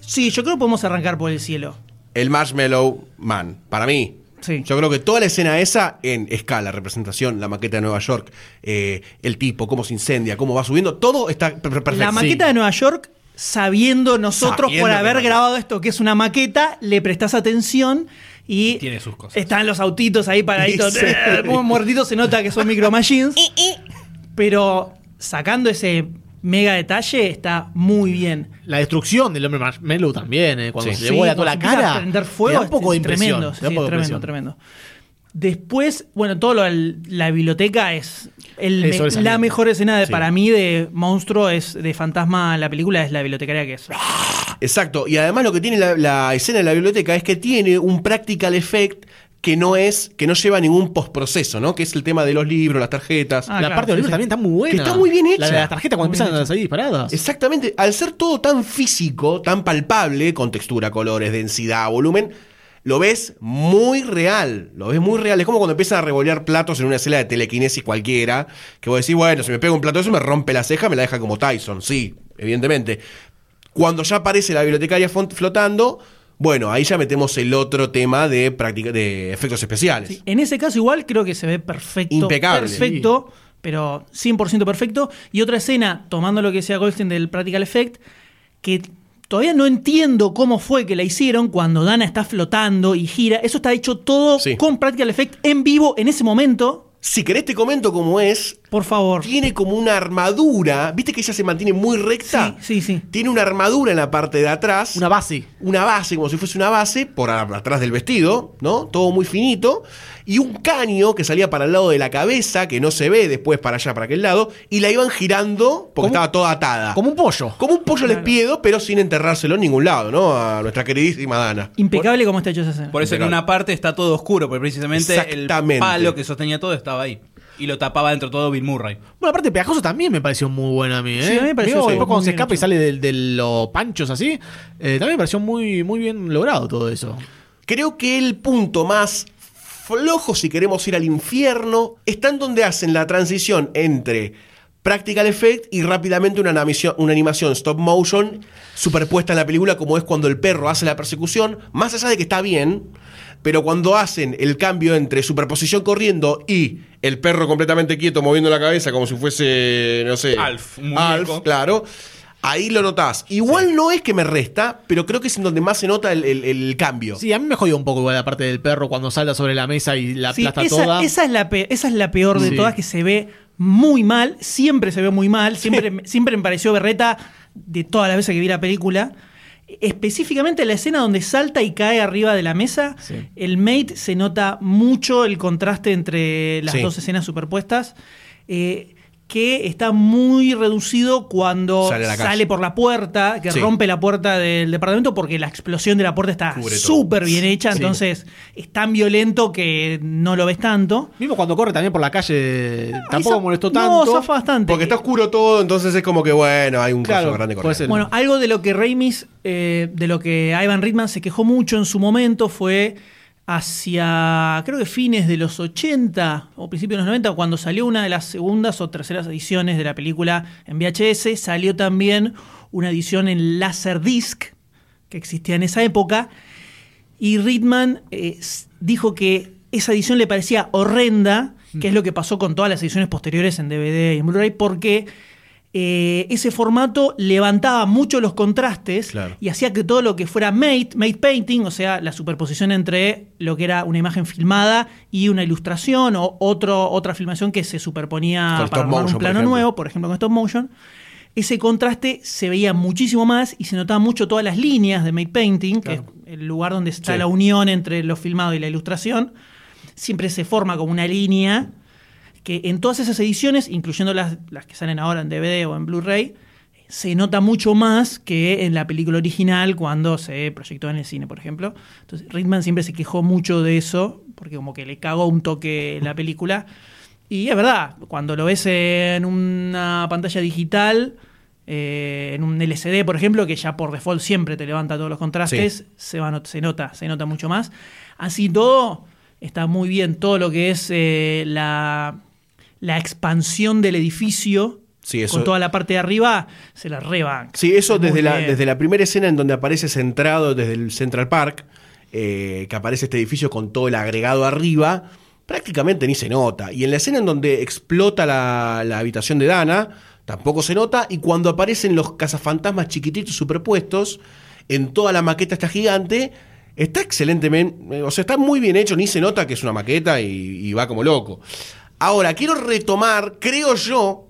Sí, yo creo que podemos arrancar por el cielo. El Marshmallow Man, para mí. Sí. Yo creo que toda la escena esa, en escala, representación, la maqueta de Nueva York, eh, el tipo, cómo se incendia, cómo va subiendo, todo está per- perfecto. La maqueta de Nueva York, sabiendo nosotros Sabiendo por haber grabado esto que es una maqueta, le prestás atención y Tiene sus cosas. están los autitos ahí paraditos, Sí. como muertitos se nota que son micro machines. pero sacando ese mega detalle está muy bien. La destrucción del hombre marshmallow también, eh, cuando Sí. se le vuela Sí, toda la cara. a prender fuego, te da un poco de es impresión. Tremendo, te da un sí, poco de tremendo, impresión. tremendo. Después, bueno, todo lo la biblioteca es el la mejor escena de, Sí. para mí de monstruo es de fantasma en la película es la bibliotecaria que es Exacto. Y además lo que tiene la, la escena de la biblioteca es que tiene un practical effect que no es, que no lleva ningún postproceso, ¿no? Que es el tema de los libros, las tarjetas. Ah, la claro, parte de los libros sí. también está muy buena. Que está muy bien hecha. La de las tarjetas cuando Muy empiezan a salir disparadas. Exactamente. Al ser todo tan físico, tan palpable, con textura, colores, densidad, volumen, lo ves muy real. Lo ves muy real. Es como cuando empiezan a revolear platos en una escena de telequinesis cualquiera. Que vos decís, bueno, si me pego un plato de eso, me rompe la ceja, me la deja como Tyson. Sí, evidentemente. Cuando ya aparece la bibliotecaria flotando, bueno, ahí ya metemos el otro tema de, práctica, de efectos especiales. Sí, en ese caso igual creo que se ve perfecto. Impecable. Perfecto, pero 100% perfecto. Y otra escena, tomando lo que decía Goldstein del Practical Effect, que todavía no entiendo cómo fue que la hicieron cuando Dana está flotando y gira. Eso está hecho todo Sí. con Practical Effect en vivo en ese momento. Si querés te comento cómo es. Por favor. Tiene como una armadura. ¿Viste que ella se mantiene muy recta? Sí, sí, sí. Tiene una armadura en la parte de atrás. Una base. una base, como si fuese una base, por atrás del vestido, ¿no? Todo muy finito. Y un caño que salía para el lado de la cabeza, que no se ve después para allá, para aquel lado. Y la iban girando porque Como- estaba toda atada. Como un pollo. Como un pollo al espiedo, pero sin enterrárselo en ningún lado, ¿no? A nuestra queridísima Dana. Impecable como está hecho esa escena. Por eso en una parte está todo oscuro, porque precisamente Exactamente. el palo que sostenía todo estaba ahí. Y lo tapaba dentro todo Bill Murray. Bueno, aparte pegajoso también me pareció muy buena a mí, ¿eh? Sí, a mí me pareció Digo, sí, después cuando muy se escapa y sale de, de los panchos así, eh, también me pareció muy, muy bien logrado todo eso. Creo que el punto más flojo, si queremos ir al infierno, está en donde hacen la transición entre practical effect y rápidamente una animación, una animación stop motion superpuesta en la película, como es cuando el perro hace la persecución, más allá de que está bien. Pero cuando hacen el cambio entre superposición corriendo y el perro completamente quieto moviendo la cabeza como si fuese, no sé, Alf, un. Alf, claro. Ahí lo notás. Igual no es que me resta, pero creo que es en donde más se nota el, el- el cambio. Sí, a mí me jodió un poco igual la parte del perro cuando salta sobre la mesa y la Sí, aplasta esa, toda. esa es la pe- esa es la peor de Sí. todas, que se ve muy mal, siempre se ve muy mal, siempre, me- siempre me pareció berreta de todas las veces que vi la película. Específicamente la escena donde salta y cae arriba de la mesa, Sí. el mate se nota mucho el contraste entre las Sí. dos escenas superpuestas. eh, que está muy reducido cuando Sale por la puerta, que Sí. rompe la puerta del departamento porque la explosión de la puerta está súper bien hecha, Sí. entonces es tan violento que no lo ves tanto. Mismo cuando corre también por la calle, tampoco molestó No, tanto. zafa bastante. Porque está oscuro todo, entonces es como que, bueno, hay un Claro, coso grande. Bueno, algo de lo que Ramis, eh, de lo que Ivan Reitman se quejó mucho en su momento fue hacia, creo que fines de los 80 o principios de los 90, cuando salió una de las segundas o terceras ediciones de la película en VHS, salió también una edición en Laserdisc, que existía en esa época, y Reitman eh, dijo que esa edición le parecía horrenda, que es lo que pasó con todas las ediciones posteriores en DVD y en Blu-ray, porque eh, ese formato levantaba mucho los contrastes Claro. y hacía que todo lo que fuera mate, mate painting, o sea, la superposición entre lo que era una imagen filmada y una ilustración o otro, otra filmación que se Con para motion, un plano nuevo, por ejemplo con stop motion, ese contraste se veía muchísimo más y se notaban mucho todas las líneas de Made Painting, que es el lugar donde está Sí. la unión entre lo filmado y la ilustración. Siempre se forma como una línea que en todas esas ediciones, incluyendo las, las que salen ahora en DVD o en Blu-ray, se nota mucho más que en la película original cuando se proyectó en el cine, por ejemplo. Entonces, siempre se quejó mucho de eso, porque como que le cagó un toque la película. Y es verdad, cuando lo ves en una pantalla digital, eh, en un LCD, por ejemplo, que ya por default siempre te levanta todos los contrastes, se, va, se nota, se nota mucho más. Así todo, está muy bien todo lo que es eh, la, la expansión del edificio. Sí, eso- Con toda la parte de arriba, se la rebanca. Sí, eso desde la, bien. desde la primera escena en donde aparece centrado desde el Central Park, eh, que aparece este edificio con todo el agregado arriba, prácticamente ni se nota. Y en la escena en donde explota la, la habitación de Dana, tampoco se nota. Y cuando aparecen los cazafantasmas chiquititos superpuestos, en toda la maqueta está gigante, está excelentemente, eh, o sea, está muy bien hecho, ni se nota que es una maqueta y, y va como loco. Ahora, quiero retomar, creo yo,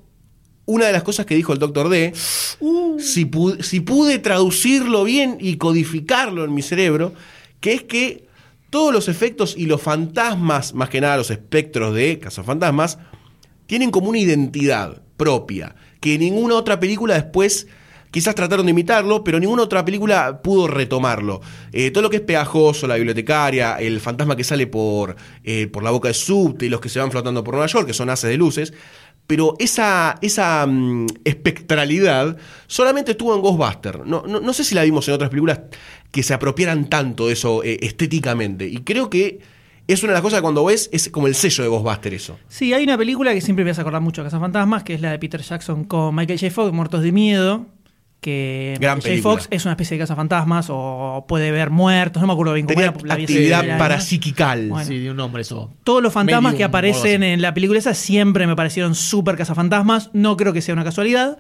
una de las cosas que dijo el Doctor D, si, pu- si pude traducirlo bien y codificarlo en mi cerebro, que es que todos los efectos y los fantasmas, más que nada los espectros de cazafantasmas, tienen como una identidad propia, que ninguna otra película después quizás trataron de imitarlo, pero ninguna otra película pudo retomarlo. Eh, todo lo que es pegajoso, la bibliotecaria, el fantasma que sale por, eh, por la boca de subte y los que se van flotando por Nueva York, que son haces de luces, pero esa, esa mm, espectralidad solamente estuvo en Ghostbuster. No, no, no sé si la vimos en otras películas que se apropiaran tanto de eso eh, estéticamente. Y creo que es una de las cosas que cuando ves es como el sello de Ghostbuster eso. Sí, hay una película que siempre me a acordar mucho de Cazafantasmas, que es la de Peter Jackson con Michael J. Fox, Muertos de Miedo. Que Gran Michael J. película. Fox es una especie de cazafantasmas o puede ver muertos, no me acuerdo bien cómo Tenía era. actividad parapsiquical. Bueno. Sí, de un nombre eso. Todos los fantasmas Medium, que aparecen en la película esa siempre me parecieron súper cazafantasmas. No creo que sea una casualidad,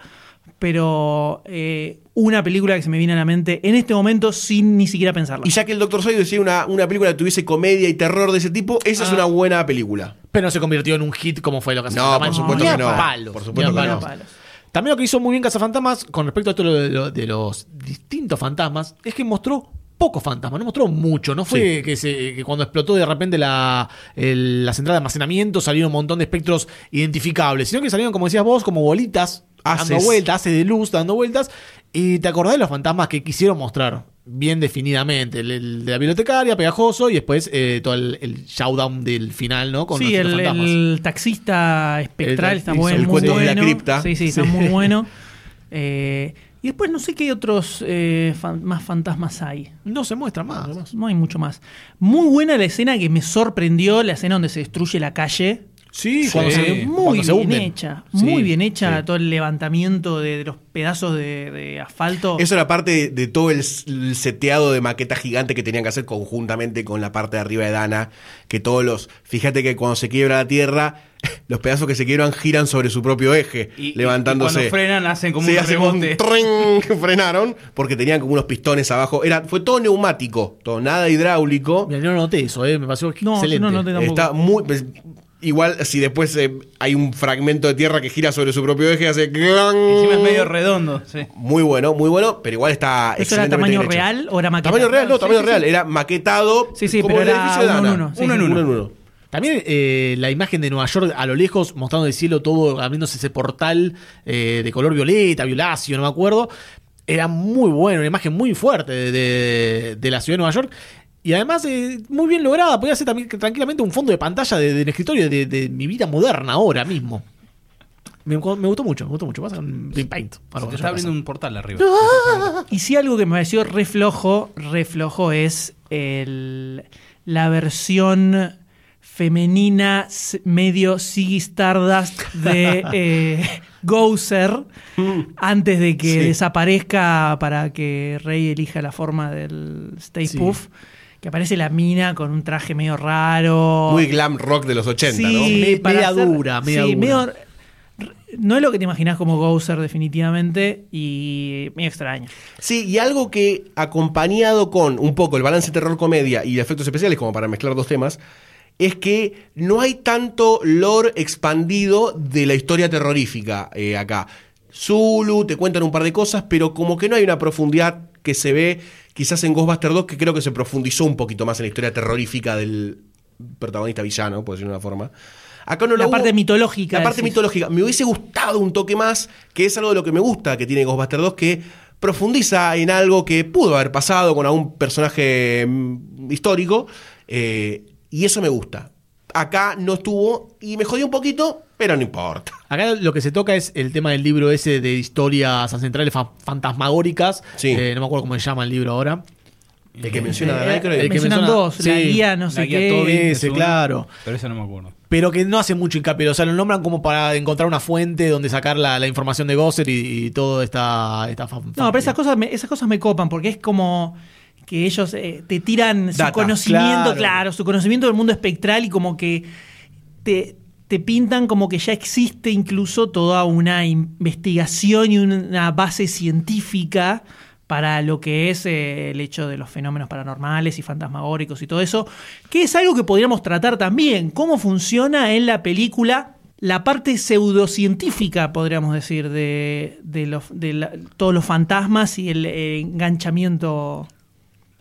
pero eh, una película que se me viene a la mente en este momento sin ni siquiera pensarla. Y ya que el Doctor Soy decía una, una película que tuviese comedia y terror de ese tipo, esa es Ah. una buena película. Pero no se convirtió en un hit como fue lo que hace No, por supuesto que no. Palos, Por supuesto que no. palos. También lo que hizo muy bien Cazafantasmas con respecto a esto de, lo- de los distintos fantasmas es que mostró pocos fantasmas, no mostró mucho. No fue Sí. que, se- que cuando explotó de repente la, el- la central de almacenamiento salieron un montón de espectros identificables, sino que salieron, como decías vos, como bolitas dando Haces. vueltas, haces de luz dando vueltas. Y te acordás de los fantasmas que quisieron mostrar bien definidamente. El, el de la bibliotecaria, pegajoso, y después eh, todo el, el showdown del final, ¿no? Con sí, los el, fantasmas. el taxista espectral está bueno, el muy cuento de la bueno. cripta. Sí, sí, está Sí. muy bueno. Eh, y después no sé qué otros eh, fan- más fantasmas hay. No se muestra más. No hay mucho más. Muy buena la escena que me sorprendió, la escena donde se destruye la calle. Sí, Sí. cuando se, Muy cuando bien hecha, Sí, muy bien hecha sí. todo el levantamiento de, de los pedazos de, de asfalto. Eso era parte de, de todo el, seteado de maqueta gigante que tenían que hacer conjuntamente con la parte de arriba de Dana. Que todos los. Fíjate que cuando se quiebra la tierra, los pedazos que se quiebran giran sobre su propio eje, Y- levantándose. y cuando frenan hacen como Sí, un rebote. tren, que frenaron porque tenían como unos pistones abajo. Era, fue todo neumático, todo nada hidráulico. Mira, yo no noté eso, eh, me pareció No, excelente. yo no noté tampoco. Está muy. Igual, si después eh, hay un fragmento de tierra que gira sobre su propio eje, hace. clan. Encima es medio redondo. Sí. Muy bueno, muy bueno, pero igual está. ¿Eso era tamaño real o era maqueta? Tamaño real, no, Sí, tamaño sí, real. sí. Era maquetado. Sí, sí, como pero el era edificio de uno en uno, sí, uno sí. en uno. en uno. También eh, la imagen de Nueva York a lo lejos, mostrando el cielo todo, abriéndose ese portal eh, de color violeta, violáceo, no me acuerdo. Era muy bueno, una imagen muy fuerte de, de- de la ciudad de Nueva York. Y además, eh, muy bien lograda. Podía ser también tranquilamente un fondo de pantalla de- del escritorio de, de mi vida moderna ahora mismo. Me, me gustó mucho, me gustó mucho. Pasa Paint. Se Algo te que está abriendo pasa. un portal arriba. Y sí, algo que me pareció re flojo, re flojo es el- la versión femenina medio Ziggy Stardust de eh, Gozer antes de que Sí. desaparezca para que Rey elija la forma del Stay Sí. Puff. Que aparece la mina con un traje medio raro. Muy glam rock de los 80, Sí, ¿no? Me- para media hacer- dura, media sí, dura. medio- no es lo que te imaginas como Gozer, definitivamente, y medio extraño. Sí, y algo que acompañado con un poco el balance terror-comedia y efectos especiales, como para mezclar dos temas, es que no hay tanto lore expandido de la historia terrorífica eh, acá. Zulu, te cuentan un par de cosas, pero como que no hay una profundidad que se ve quizás en Ghostbusters 2, que creo que se profundizó un poquito más en la historia terrorífica del protagonista villano, por decirlo de una forma. Acá no La lo parte hubo. mitológica, La parte mitológica. Me hubiese gustado un toque más, que es algo de lo que me gusta que tiene Ghostbusters 2, que profundiza en algo que pudo haber pasado con algún personaje mm, histórico, eh, y eso me gusta. Acá no estuvo y me jodió un poquito, pero no importa. Acá lo que se toca es el tema del libro ese de historias ancestrales fa- fantasmagóricas. Sí. Eh, no me acuerdo cómo se llama el libro ahora. El que menciona a Eh, Nightcrawler. el que mencionan menciona- dos, la guía no sé qué. Toby, Ese, claro. Pero eso no me acuerdo. Pero que no hace mucho hincapié. O sea, lo nombran como para encontrar una fuente donde sacar la, la información de Gosser y, y todo esta, No, pero esas cosas, me, esas cosas me copan porque es como que ellos eh, te tiran Data, su conocimiento, claro. claro. su conocimiento del mundo espectral y como que te, te pintan como que ya existe incluso toda una investigación y una base científica para lo que es eh, el hecho de los fenómenos paranormales y fantasmagóricos y todo eso, que es algo que podríamos tratar también, cómo funciona en la película la parte pseudocientífica, podríamos decir, de, de los- de la- todos los fantasmas y el eh, enganchamiento.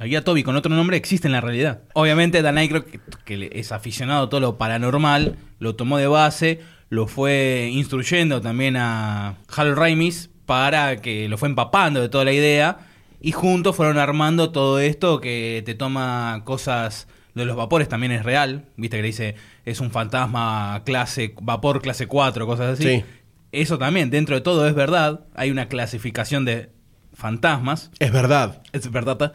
La guía Toby con otro nombre existe en la realidad. Obviamente Dan Aykroyd, que, es aficionado a todo lo paranormal, lo tomó de base, lo fue instruyendo también a Hal Raimis para que lo fue empapando de toda la idea y juntos fueron armando todo esto que te toma cosas de los vapores también es real, viste que le dice es un fantasma clase vapor clase 4, cosas así. Sí. Eso también dentro de todo es verdad, hay una clasificación de fantasmas Es verdad. es verdad.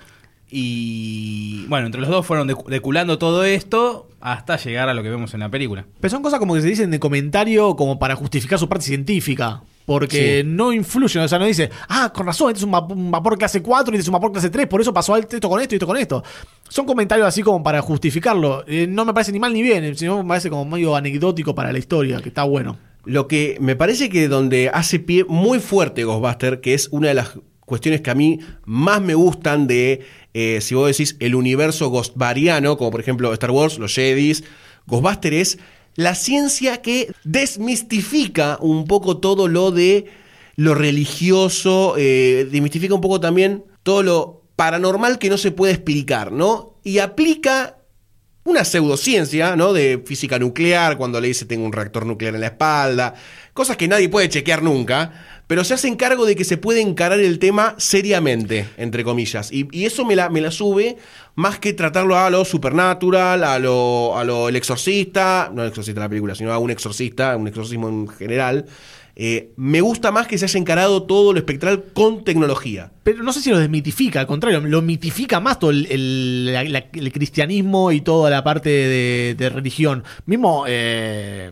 Y bueno, entre los dos fueron decu- deculando todo esto hasta llegar a lo que vemos en la película. Pero son cosas como que se dicen de comentario como para justificar su parte científica. Porque Sí. no influyen, o sea, no dice, ah, con razón, este es un vap- un vapor clase 4 y este es un vapor clase 3, por eso pasó esto con esto y esto con esto. Son comentarios así como para justificarlo. Eh, no me parece ni mal ni bien, sino me parece como medio anecdótico para la historia, que está bueno. Lo que me parece que donde hace pie muy fuerte Ghostbuster, que es una de las cuestiones que a mí más me gustan de, eh, si vos decís, el universo ghostbariano, como por ejemplo Star Wars, los Jedis, Ghostbuster es la ciencia que desmistifica un poco todo lo de lo religioso, eh, desmistifica un poco también todo lo paranormal que no se puede explicar, ¿no? Y aplica una pseudociencia, ¿no? De física nuclear, cuando le dice tengo un reactor nuclear en la espalda, cosas que nadie puede chequear nunca, pero se hacen cargo de que se puede encarar el tema seriamente, entre comillas. Y, eso me la, me la sube más que tratarlo a lo supernatural, a lo, a lo exorcista, no el exorcista de la película, sino a un exorcista, un exorcismo en general. Eh, me gusta más que se haya encarado todo lo espectral con tecnología. Pero no sé si lo desmitifica, al contrario, lo mitifica más todo el, cristianismo y toda la parte de, de religión. Mismo. Eh,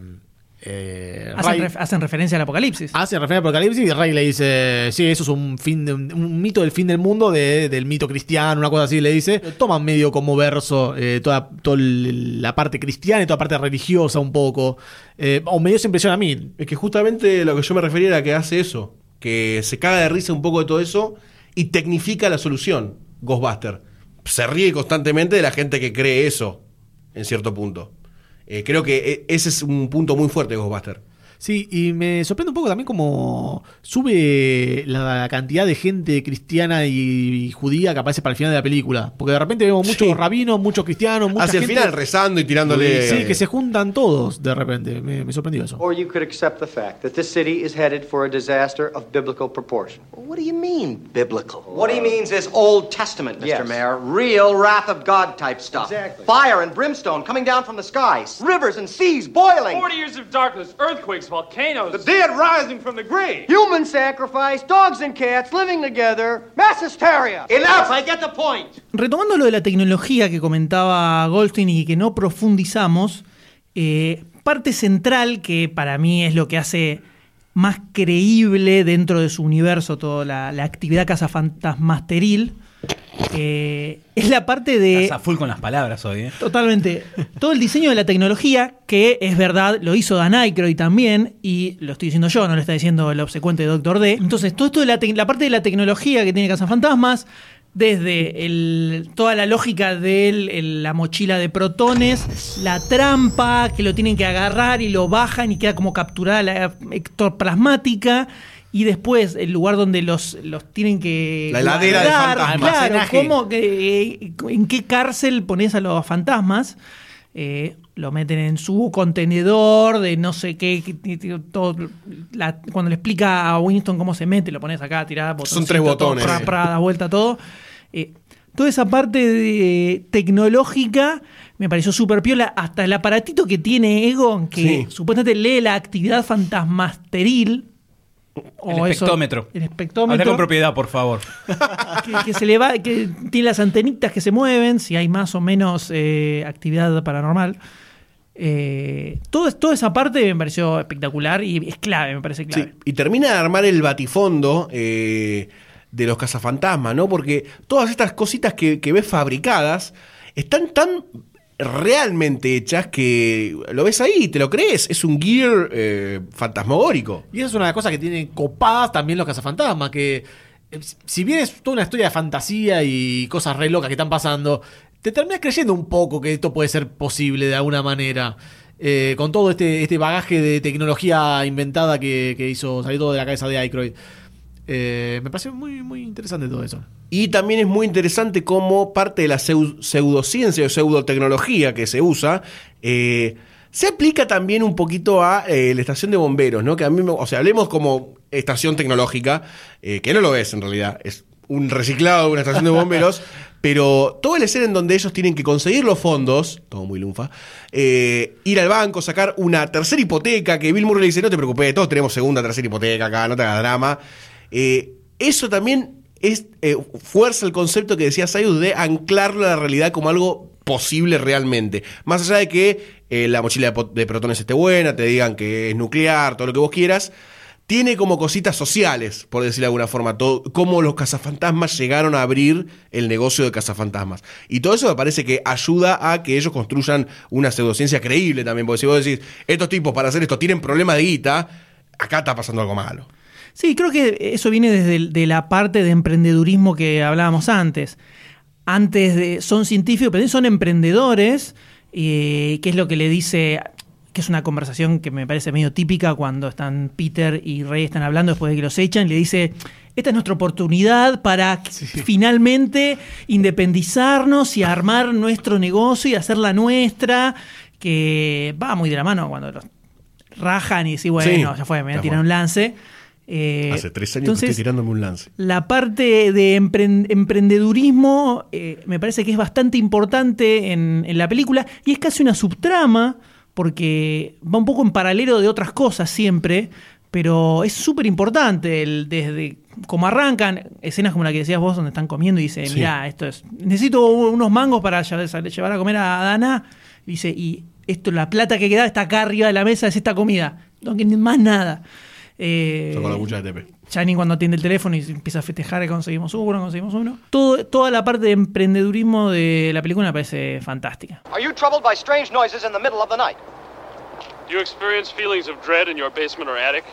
eh, Hacen, Ray- ref- hacen referencia al apocalipsis. Hace referencia al Apocalipsis y Rey le dice, sí, eso es un fin de- un mito del fin del mundo de- del mito cristiano, una cosa así, le dice. Toman medio como verso eh, toda, toda la parte cristiana y toda la parte religiosa un poco. Eh, o me dio esa impresión a mí. Es que justamente lo que yo me refería era que hace eso, que se caga de risa un poco de todo eso y tecnifica la solución, Ghostbuster. Se ríe constantemente de la gente que cree eso, en cierto punto. Eh, creo que eh, ese es un punto muy fuerte de Ghostbuster. Sí, y me sorprende un poco también como sube la cantidad de gente cristiana y, judía que aparece para el final de la película. Porque de repente vemos muchos Sí. rabinos, muchos cristianos, mucha Hacia el gente- final rezando y tirándole... Sí, que se juntan todos de repente. Me, me sorprendió eso. Or you could accept the fact that this city is headed for a disaster of biblical proportion. What do you mean, biblical? What he means is Old Testament, Mr. Yes. Mayor. Real wrath of God type stuff. Exactly. Fire and brimstone coming down from the skies. Rivers and seas boiling. 40 years of darkness, earthquakes, volcanoes. The dead rising from the grave. Human sacrifice, dogs and cats living together, mass hysteria. Enough, I get the point. Retomando lo de la tecnología que comentaba Goldstein y que no profundizamos, eh, parte central que para mí es lo que hace más creíble dentro de su universo toda la, la actividad cazafantasmasteril, eh, es la parte de... Estás a full con las palabras hoy, ¿eh? Totalmente. Todo el diseño de la tecnología, que es verdad, lo hizo Dan Aykroyd también, y lo estoy diciendo yo, no lo está diciendo el obsecuente Doctor D. Entonces, todo esto de la, parte de la tecnología que tiene Cazafantasmas, desde el- toda la lógica de el- el- la mochila de protones, la trampa, que lo tienen que agarrar y lo bajan y queda como capturada la ectoplasmática, y después el lugar donde los, los tienen que. La heladera de fantasmas. Claro, cómo, que, eh, en qué cárcel pones a los fantasmas. Eh, lo meten en su contenedor de no sé qué. todo, la- cuando le explica a Winston cómo se mete, lo pones acá, tirada Son tres botones. Pra, pra, da vuelta todo. Eh, toda esa parte de- tecnológica me pareció súper piola. Hasta el aparatito que tiene Egon, que Sí. supuestamente lee la actividad fantasmasteril. El o eso- espectómetro. el Habla espectómetro. con propiedad, por favor. que, que se le va, que tiene las antenitas que se mueven, si hay más o menos eh, actividad paranormal. Eh, todo, toda esa parte me pareció espectacular y es clave, me parece clave. Sí, y termina de armar el batifondo eh, de los cazafantasmas, ¿no? Porque todas estas cositas que, que ves fabricadas están tan realmente hechas que lo ves ahí, te lo crees, es un gear eh, fantasmagórico. Y esa es una de las cosas que tienen copadas también los cazafantasmas, que eh, si bien es toda una historia de fantasía y cosas re locas que están pasando, te terminas creyendo un poco que esto puede ser posible de alguna manera. Eh, con todo este, este bagaje de tecnología inventada que, que hizo salir todo de la cabeza de Aykroyd. Eh, me pareció muy, muy interesante todo eso. Y también es muy interesante cómo parte de la seu- pseudociencia o pseudotecnología que se usa eh, se aplica también un poquito a eh, la estación de bomberos, ¿no? Que a mí, me- o sea, hablemos como estación tecnológica, eh, que no lo es en realidad, es un reciclado de una estación de bomberos, pero toda la escena en donde ellos tienen que conseguir los fondos, todo muy lunfa, eh, ir al banco, sacar una tercera hipoteca, que Bill Murray le dice, no te preocupes, todos tenemos segunda, tercera hipoteca acá, no te hagas drama. Eh, eso también es, eh, fuerza el concepto que decía Sayus de anclarlo a la realidad como algo posible realmente. Más allá de que eh, la mochila de, de protones esté buena, te digan que es nuclear, todo lo que vos quieras, tiene como cositas sociales, por decirlo de alguna forma, todo, cómo los cazafantasmas llegaron a abrir el negocio de cazafantasmas. Y todo eso me parece que ayuda a que ellos construyan una pseudociencia creíble también, porque si vos decís, estos tipos para hacer esto tienen problemas de guita, acá está pasando algo malo. Sí, creo que eso viene desde el- de la parte de emprendedurismo que hablábamos antes. Antes de, son científicos, pero son emprendedores, eh, que es lo que le dice, que es una conversación que me parece medio típica cuando están Peter y Rey están hablando después de que los echan, le dice, esta es nuestra oportunidad para finalmente independizarnos y armar nuestro negocio y hacer la nuestra, que va muy de la mano cuando los rajan y decís, bueno, Sí, ya fue, me voy a tirar un lance. Eh, Hace tres años entonces, que estoy tirándome un lance. la parte de empren- emprendedurismo eh, me parece que es bastante importante en, en la película y es casi una subtrama porque va un poco en paralelo de otras cosas siempre, pero es súper importante desde cómo arrancan, escenas como la que decías vos donde están comiendo y dice, Sí. mira, esto es, necesito unos mangos para lle- llevar a comer a Dana, y dice, y esto, la plata que queda está acá arriba de la mesa, es esta comida, no más nada. Eh, la de. Channing cuando atiende el teléfono y empieza a festejar que conseguimos uno, conseguimos uno. Todo, toda la parte de emprendedurismo de la película me parece fantástica. Are you troubled by strange noises in the middle of the night? Do you experience feelings of dread in your basement or attic?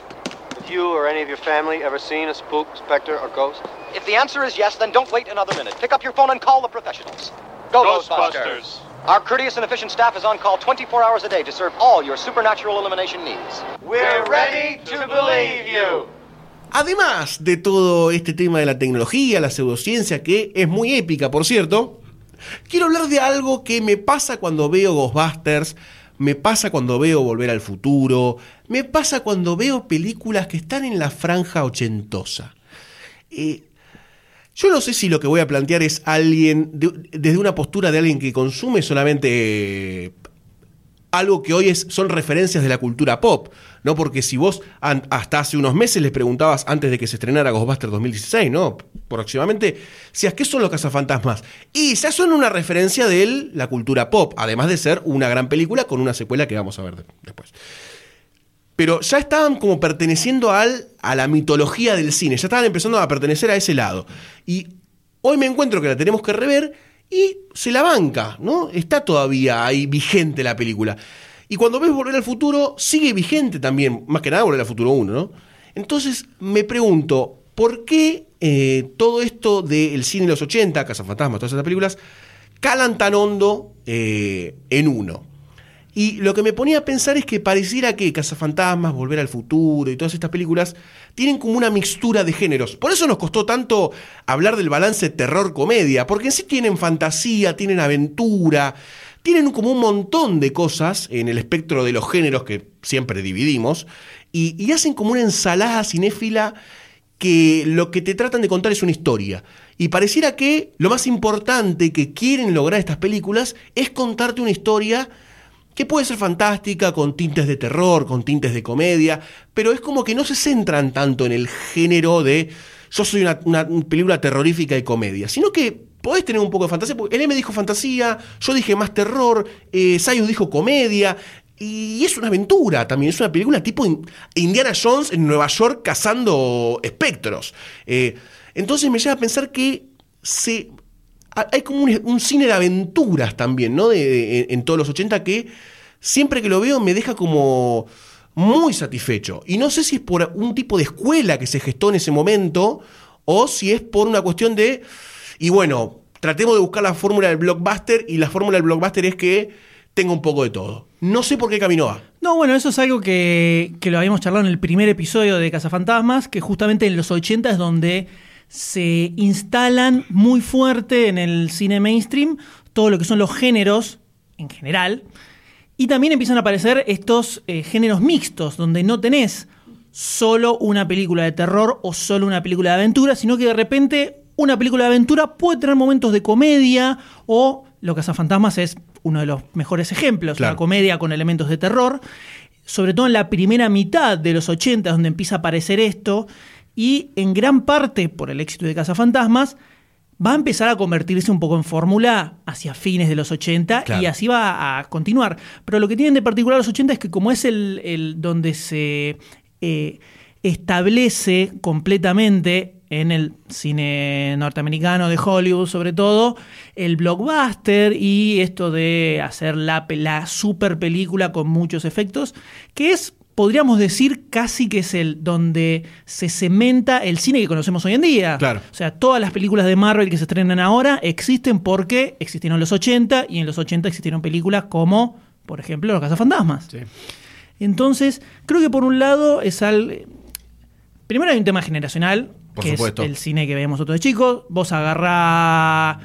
Have you or any of your family ever seen a spook, specter, or ghost? If the answer is yes, then don't wait another minute. Pick up your phone and call the professionals. Go, Ghostbusters! Our courteous and efficient staff is on call 24 hours a day to serve all your supernatural elimination needs. We're ready to believe you. Además de todo este tema de la tecnología, la pseudociencia, que es muy épica, por cierto, quiero hablar de algo que me pasa cuando veo Ghostbusters, me pasa cuando veo Volver al Futuro, me pasa cuando veo películas que están en la franja ochentosa. Eh, yo no sé si lo que voy a plantear es alguien, de- desde una postura de alguien que consume solamente eh, algo que hoy es, son referencias de la cultura pop, ¿no? Porque si vos hasta hace unos meses les preguntabas antes de que se estrenara Ghostbusters 2016, ¿no? Próximamente, si qué son los cazafantasmas. Y ya son una referencia de la cultura pop, además de ser una gran película con una secuela que vamos a ver de- después. Pero ya estaban como perteneciendo al, a la mitología del cine, ya estaban empezando a pertenecer a ese lado. Y hoy me encuentro que la tenemos que rever y se la banca, ¿no? Está todavía ahí vigente la película. Y cuando ves Volver al Futuro, sigue vigente también, más que nada Volver al Futuro 1, ¿no? Entonces me pregunto, ¿por qué eh, todo esto del cine de los 80, Cazafantasmas, todas esas películas, calan tan hondo eh, en uno? Y lo que me ponía a pensar es que pareciera que Cazafantasmas, Volver al Futuro y todas estas películas tienen como una mixtura de géneros. Por eso nos costó tanto hablar del balance terror-comedia, porque en sí tienen fantasía, tienen aventura, tienen como un montón de cosas en el espectro de los géneros que siempre dividimos, y, y hacen como una ensalada cinéfila que lo que te tratan de contar es una historia. Y pareciera que lo más importante que quieren lograr estas películas es contarte una historia puede ser fantástica, con tintes de terror, con tintes de comedia, pero es como que no se centran tanto en el género de yo soy una, película terrorífica y comedia, sino que podés tener un poco de fantasía, porque el M dijo fantasía, yo dije más terror, eh, Sayus dijo comedia, y es una aventura también, es una película tipo in- Indiana Jones en Nueva York cazando espectros. Eh, entonces me lleva a pensar que se, hay como un, cine de aventuras también, ¿no? De- en todos los 80 que siempre que lo veo me deja como muy satisfecho. Y no sé si es por un tipo de escuela que se gestó en ese momento o si es por una cuestión de, y bueno, tratemos de buscar la fórmula del blockbuster y la fórmula del blockbuster es que tenga un poco de todo. No sé por qué camino va. No, bueno, eso es algo que, que lo habíamos charlado en el primer episodio de Cazafantasmas, que justamente en los 80 es donde se instalan muy fuerte en el cine mainstream todo lo que son los géneros en general. Y también empiezan a aparecer estos eh, géneros mixtos, donde no tenés solo una película de terror o solo una película de aventura, sino que de repente una película de aventura puede tener momentos de comedia o lo que Fantasmas es uno de los mejores ejemplos, Claro. una comedia con elementos de terror, sobre todo en la primera mitad de los 80 donde empieza a aparecer esto y en gran parte por el éxito de Cazafantasmas va a empezar a convertirse un poco en fórmula hacia fines de los 80 Claro. y así va a continuar. Pero lo que tienen de particular los 80 es que como es el, el donde se eh, establece completamente en el cine norteamericano de Hollywood sobre todo, el blockbuster y esto de hacer la, la super película con muchos efectos, que es, podríamos decir, casi que es el donde se cementa el cine que conocemos hoy en día. Claro. O sea, todas las películas de Marvel que se estrenan ahora existen porque existieron en los 80 y en los 80 existieron películas como, por ejemplo, Los Cazafantasmas. Entonces, creo que por un lado es al. Primero hay un tema generacional, Por que supuesto. es el cine que veíamos nosotros de chicos. Vos agarrá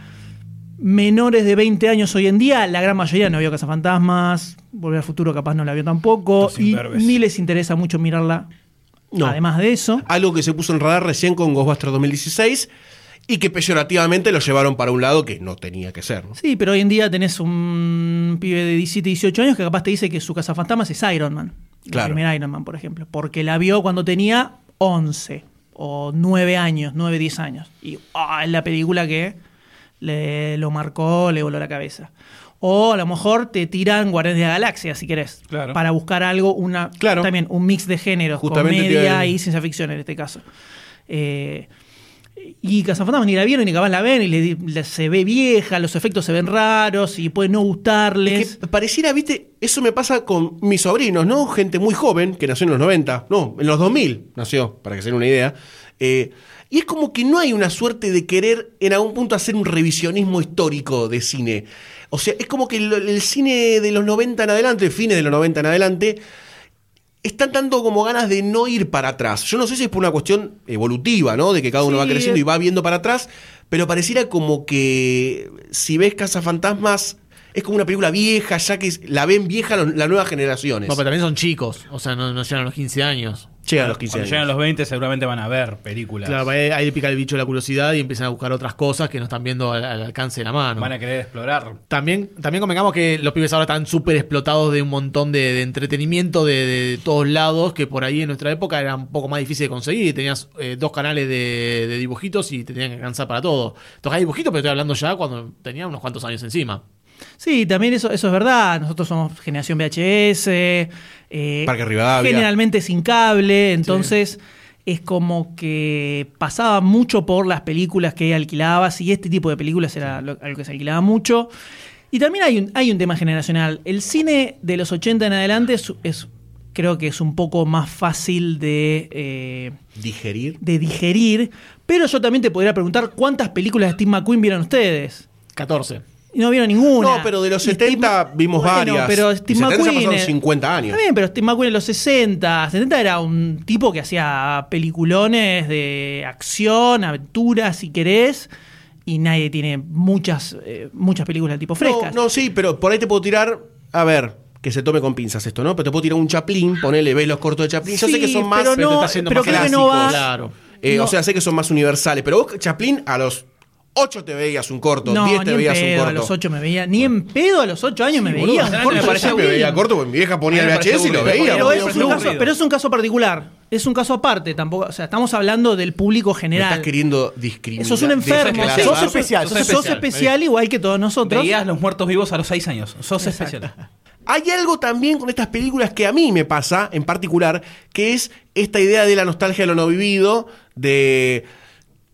menores de 20 años hoy en día, la gran mayoría no vio Cazafantasmas, Volver al Futuro capaz no la vio tampoco, Los y imberbes. ni les interesa mucho mirarla. No. Además de eso. Algo que se puso en radar recién con Ghostbusters 2016 y que peyorativamente lo llevaron para un lado que no tenía que ser. ¿no? Sí, pero hoy en día tenés un pibe de 17, 18 años que capaz te dice que su cazafantasmas es Iron Man. La Claro. primera Iron Man, por ejemplo. Porque la vio cuando tenía 11 o 9 años, 9, 10 años. Y ah, es la película que le lo marcó, le voló la cabeza. O a lo mejor te tiran Guardianes de la Galaxia, si querés. Claro. Para buscar algo, una Claro. también un mix de géneros, Justamente comedia y ciencia ficción en este caso. Eh, y Cazafantasmas ni la vieron ni capaz la ven y le, le- se ve vieja, los efectos se ven raros y puede no gustarles. Es que pareciera, viste, eso me pasa con mis sobrinos, ¿no? Gente muy joven que nació en los 90, no, en los 2000 nació, para que se den una idea. Eh, y es como que no hay una suerte de querer en algún punto hacer un revisionismo histórico de cine. O sea, es como que el, el cine de los 90 en adelante, fines de los 90 en adelante, están dando como ganas de no ir para atrás. Yo no sé si es por una cuestión evolutiva, ¿no? De que cada uno Sí, va creciendo y va viendo para atrás, pero pareciera como que si ves Cazafantasmas es como una película vieja, ya que la ven vieja los- las nuevas generaciones. No, pero también son chicos, o sea, no, no llegan a los 15 años. Llegan a los 15 Cuando años. llegan a los 20 seguramente van a ver películas. Claro, ahí, ahí le pica el bicho la curiosidad y empiezan a buscar otras cosas que no están viendo al, al alcance de la mano. Van a querer explorar. También, también convengamos que los pibes ahora están súper explotados de un montón de, de entretenimiento de, de todos lados, que por ahí en nuestra época era un poco más difícil de conseguir. Tenías eh, dos canales de, de dibujitos y te tenían que alcanzar para todo. Tocaba dibujitos, pero estoy hablando ya cuando tenía unos cuantos años encima. Sí, también eso, eso es verdad. Nosotros somos generación VHS. eh, Parque Rivadavia. Generalmente sin cable. Entonces es como que pasaba mucho por las películas que alquilabas y este tipo de películas era lo- algo que se alquilaba mucho. Y también hay un, hay un tema generacional. El cine de los 80 en adelante es, es- creo que es un poco más fácil de... eh, Digerir. de digerir, pero yo también te podría preguntar cuántas películas de Steve McQueen vieron ustedes. 14. Y no vieron ninguna. No, pero de los Y 70 vimos bueno, varias. pero Steve 70 ya McQueen. pasaron eh, 50 años. Está bien, pero Steve McQueen en los 60, 70 era un tipo que hacía peliculones de acción, aventuras, si querés. Y nadie tiene muchas, eh, muchas películas del tipo frescas. No, no, sí, pero por ahí te puedo tirar. A ver, que se tome con pinzas esto, ¿no? Pero te puedo tirar un Chaplin, ponele, ves los cortos de Chaplin. Yo sé Sí, que son más. pero Pero te no, está haciendo pero más creo que no clásicos, va. claro. Eh, no. O sea, sé que son más universales. Pero vos, Chaplin, a los 8 te veías un corto, No, 10 ni te veías un corto. a los 8 me veía. Ni en pedo a los 8 años me Boludo, veía. a un corto me parecía me veía corto, porque mi vieja ponía el me VHS y lo veía. Pero es, me un caso, pero es un caso particular. Es un caso aparte tampoco. O sea, estamos hablando del público Me general. estás queriendo discriminar. Eso es un enfermo. Sos, especial, sos sos sos especial. especial igual que todos nosotros. Veías los muertos vivos a los 6 años. Sos Exacto. especial. Hay algo también con estas películas que a mí me pasa en particular, que es esta idea de la nostalgia de lo no vivido, de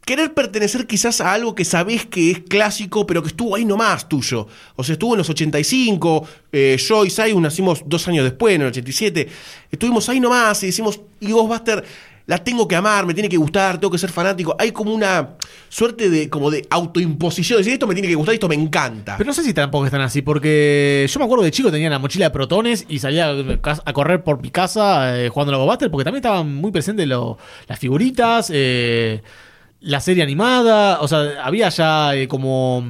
querer pertenecer quizás a algo que sabés que es clásico, pero que estuvo ahí nomás tuyo. O sea, estuvo en los 85, eh, yo y Sai nacimos dos años después, en el 87. Estuvimos ahí nomás y decimos, y Ghostbuster la tengo que amar, me tiene que gustar, tengo que ser fanático. Hay como una suerte de como de autoimposición, decir esto me tiene que gustar, esto me encanta. Pero no sé si tampoco están así, porque yo me acuerdo de chico tenía la mochila de protones y salía a correr por mi casa eh, jugando a los Buster, porque también estaban muy presentes lo- las figuritas, eh, la serie animada, o sea, había ya eh, como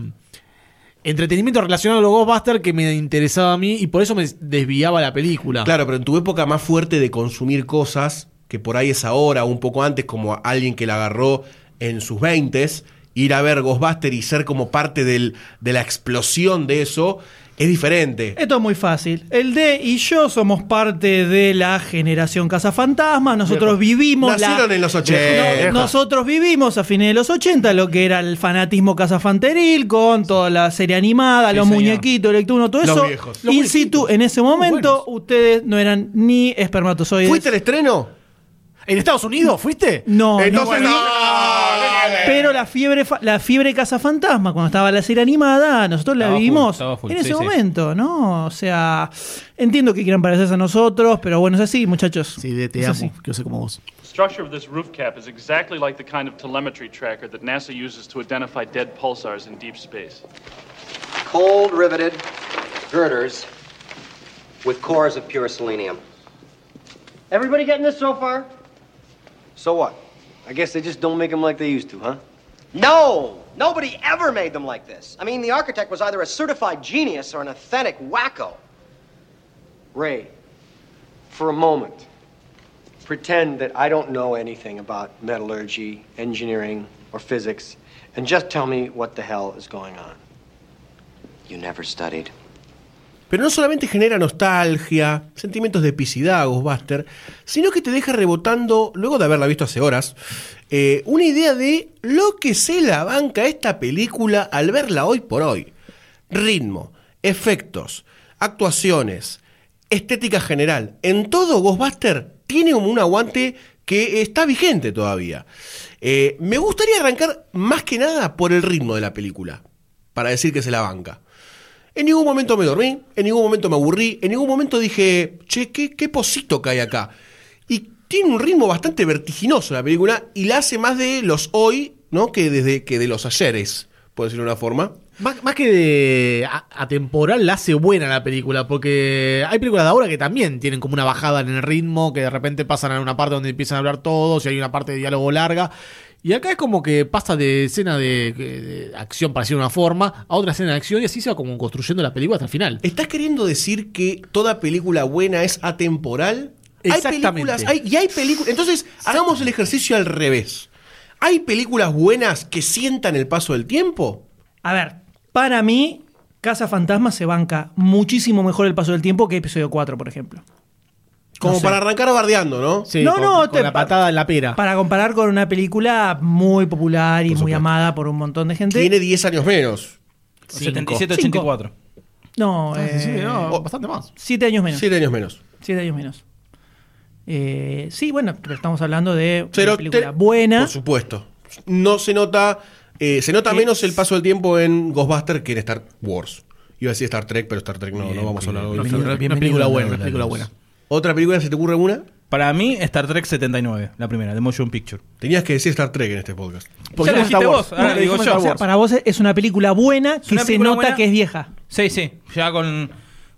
entretenimiento relacionado a los Ghostbusters que me interesaba a mí y por eso me desviaba la película. Claro, pero en tu época más fuerte de consumir cosas, que por ahí es ahora, un poco antes, como alguien que la agarró en sus 20 ir a ver Ghostbuster y ser como parte del- de la explosión de eso, es diferente. Esto es muy fácil. El D y yo somos parte de la generación Cazafantasma. Nosotros vivimos la- Nacieron en los 80. No, nosotros vivimos a fines de los 80 lo que era el fanatismo cazafanteril con toda la serie animada, Sí, los señor. muñequitos, Electuno, todo Los eso. viejos. In situ, en ese momento, ustedes no eran ni espermatozoides. ¿Fuiste al estreno? ¿En Estados Unidos fuiste? No, Entonces, no, no. Pero la fiebre, fa- la fiebre cazafantasma, cuando estaba la serie animada, nosotros la Estaba full, estaba full, en sí, ese sí. momento, ¿no? O sea, entiendo que quieran parecerse a nosotros, pero bueno, es así, muchachos. Sí, de- te Es amo, así. que yo sé como vos. The structure of this roof cap is exactly like the kind of telemetry tracker that NASA uses to identify dead pulsars in deep space. Cold riveted girders with cores of pure selenium. Everybody getting this so far? So what? I guess they just don't make them like they used to, huh? No! Nobody ever made them like this. I mean, the architect was either a certified genius or an authentic wacko. Ray, for a moment, pretend that I don't know anything about metallurgy, engineering, or physics, and just tell me what the hell is going on. You never studied. Pero no solamente genera nostalgia, sentimientos de epicidad, Ghostbuster, sino que te deja rebotando, luego de haberla visto hace horas, eh, una idea de lo que se la banca esta película al verla hoy por hoy. Ritmo, efectos, actuaciones, estética general. En todo Ghostbuster tiene un aguante que está vigente todavía. Eh, me gustaría arrancar más que nada por el ritmo de la película, para decir que se la banca. En ningún momento me dormí, en ningún momento me aburrí, en ningún momento dije, che, qué, qué posito que hay acá. Y tiene un ritmo bastante vertiginoso la película y la hace más de los hoy, ¿no? Que desde que de los ayeres, por decirlo de una forma. Más, más que de atemporal, la hace buena la película, porque hay películas de ahora que también tienen como una bajada en el ritmo, que de repente pasan a una parte donde empiezan a hablar todos y hay una parte de diálogo larga. Y acá es como que pasa de escena de, de acción, para decir una forma, a otra escena de acción y así se va como construyendo la película hasta el final. ¿Estás queriendo decir que toda película buena es atemporal? Hay Exactamente. películas, hay- y hay películas. Entonces, hagamos el ejercicio al revés. ¿Hay películas buenas que sientan el paso del tiempo? A ver, para mí, Casa Fantasma se banca muchísimo mejor el paso del tiempo que episodio 4, por ejemplo. Como No sé. para arrancar bardeando, ¿no? Sí, No, con, no, con te- la patada en la pera. Para comparar con una película muy popular y muy amada por un montón de gente. Tiene 10 años menos. 77-84. No, Ah, sí, sí, eh, no, bastante más. siete años menos. 7 años menos. Siete años menos. Eh, sí, bueno, pero estamos hablando de Pero una película te- buena. Por supuesto. No se nota. eh, se nota menos el paso del tiempo en Ghostbuster que en Star Wars. Iba a decir Star Trek, pero Star Trek no, Bien, no vamos a hablar de película buena, una película buena. ¿Otra película se te ocurre una? Para mí, Star Trek 79, la primera, de Motion Picture. Tenías que decir Star Trek en este podcast. ya lo dijiste vos, ahora lo digo yo. O sea, para vos es una película buena que se nota buena. que es vieja. Sí, sí, ya con,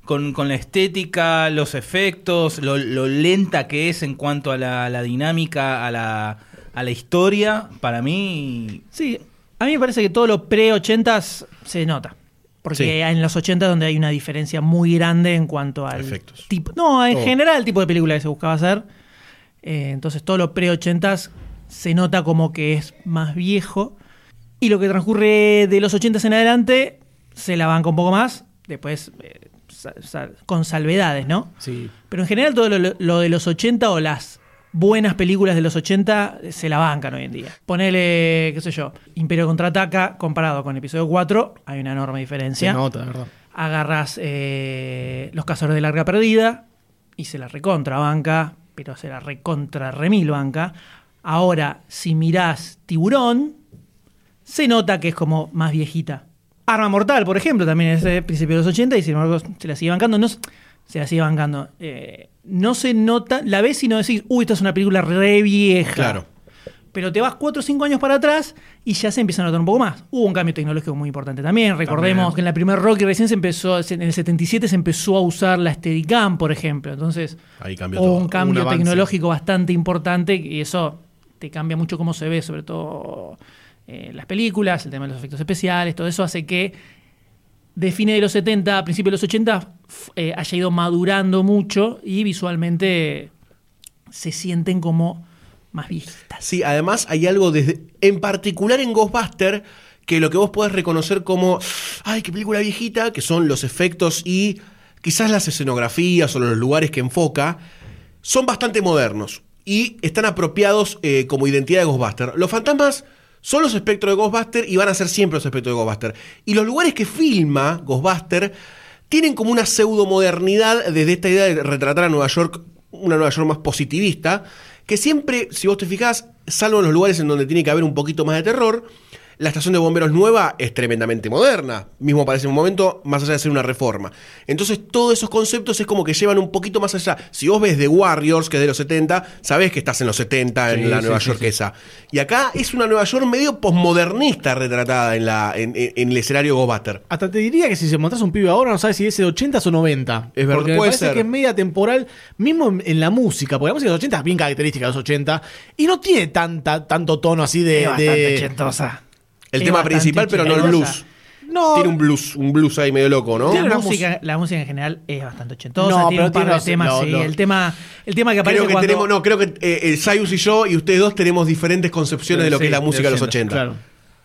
con, con la estética, los efectos, lo, lo lenta que es en cuanto a la, la dinámica, a la, a la historia, para mí... Sí, a mí me parece que todo lo pre-80s se nota. Porque Sí. en los 80 donde hay una diferencia muy grande en cuanto al Efectos. tipo. No, en Todo. general el tipo de película que se buscaba hacer. Eh, entonces todo lo pre-80s se nota como que es más viejo. Y lo que transcurre de los 80s en adelante se la banca un poco más. Después eh, con salvedades, ¿no? Sí. Pero en general todo lo, lo de los 80 o las buenas películas de los 80 se la bancan hoy en día. Ponele, qué sé yo, Imperio Contraataca comparado con episodio 4, hay una enorme Se diferencia. nota, de verdad. Agarras eh, Los Cazadores de Larga Perdida y se la recontra banca, pero se la recontra remil banca. Ahora, si mirás Tiburón, se nota que es como más viejita. Arma Mortal, por ejemplo, también es de principio de los 80 y sin embargo se la sigue bancando. No, se la sigue bancando. Eh, no se nota, la ves y no decís, uy, esta es una película re vieja. Claro. Pero te vas 4 o 5 años para atrás y ya se empieza a notar un poco más. Hubo un cambio tecnológico muy importante también. Recordemos También. que en la primera Rocky recién se empezó, en el 77 se empezó a usar la Steadicam, por ejemplo. Entonces, Ahí cambió hubo todo. un cambio Un tecnológico bastante importante y eso te cambia mucho cómo se ve, sobre todo eh, las películas, el tema de los efectos especiales, todo eso hace que de fines de los 70 a principios de los 80 f- eh, haya ido madurando mucho y visualmente se sienten como más viejitas. Sí, además hay algo desde, en particular en Ghostbuster que lo que vos podés reconocer como, ay, qué película viejita, que son los efectos y quizás las escenografías o los lugares que enfoca, son bastante modernos y están apropiados eh, como identidad de Ghostbuster. Los fantasmas son los espectros de Ghostbuster y van a ser siempre los espectros de Ghostbuster. Y los lugares que filma Ghostbuster tienen como una pseudomodernidad desde esta idea de retratar a Nueva York, una Nueva York más positivista, que siempre, si vos te fijás, salvo en los lugares en donde tiene que haber un poquito más de terror, la estación de bomberos nueva es tremendamente moderna, mismo para ese momento, más allá de ser una reforma. Entonces, todos esos conceptos es como que llevan un poquito más allá. Si vos ves The Warriors, que es de los 70, sabés que estás en los 70 en Sí, la sí, Nueva sí, York sí. esa. Y acá es una Nueva York medio posmodernista retratada en, la, en, en- en el escenario Ghostbuster. Hasta te diría que si se montras un pibe ahora no sabes si es de 80 o 90. Es verdad, Porque me puede parece ser. que es media temporal, mismo en, en la música, porque la música de los 80 es bien característica de los 80 y no tiene tanta, tanto tono así de. Es bastante ochentosa. El Es tema principal, pero no el blues. No, Tiene un blues, un blues ahí medio loco, ¿no? La música, la música en general es bastante ochentosa, No, tiene pero un par tiene de los- temas, sí. lo- El tema, el tema que aparece Creo que cuando- tenemos, no, creo que eh, el Sayus y yo y ustedes dos tenemos diferentes concepciones de lo que Sí, es la música de los 80, 80. claro.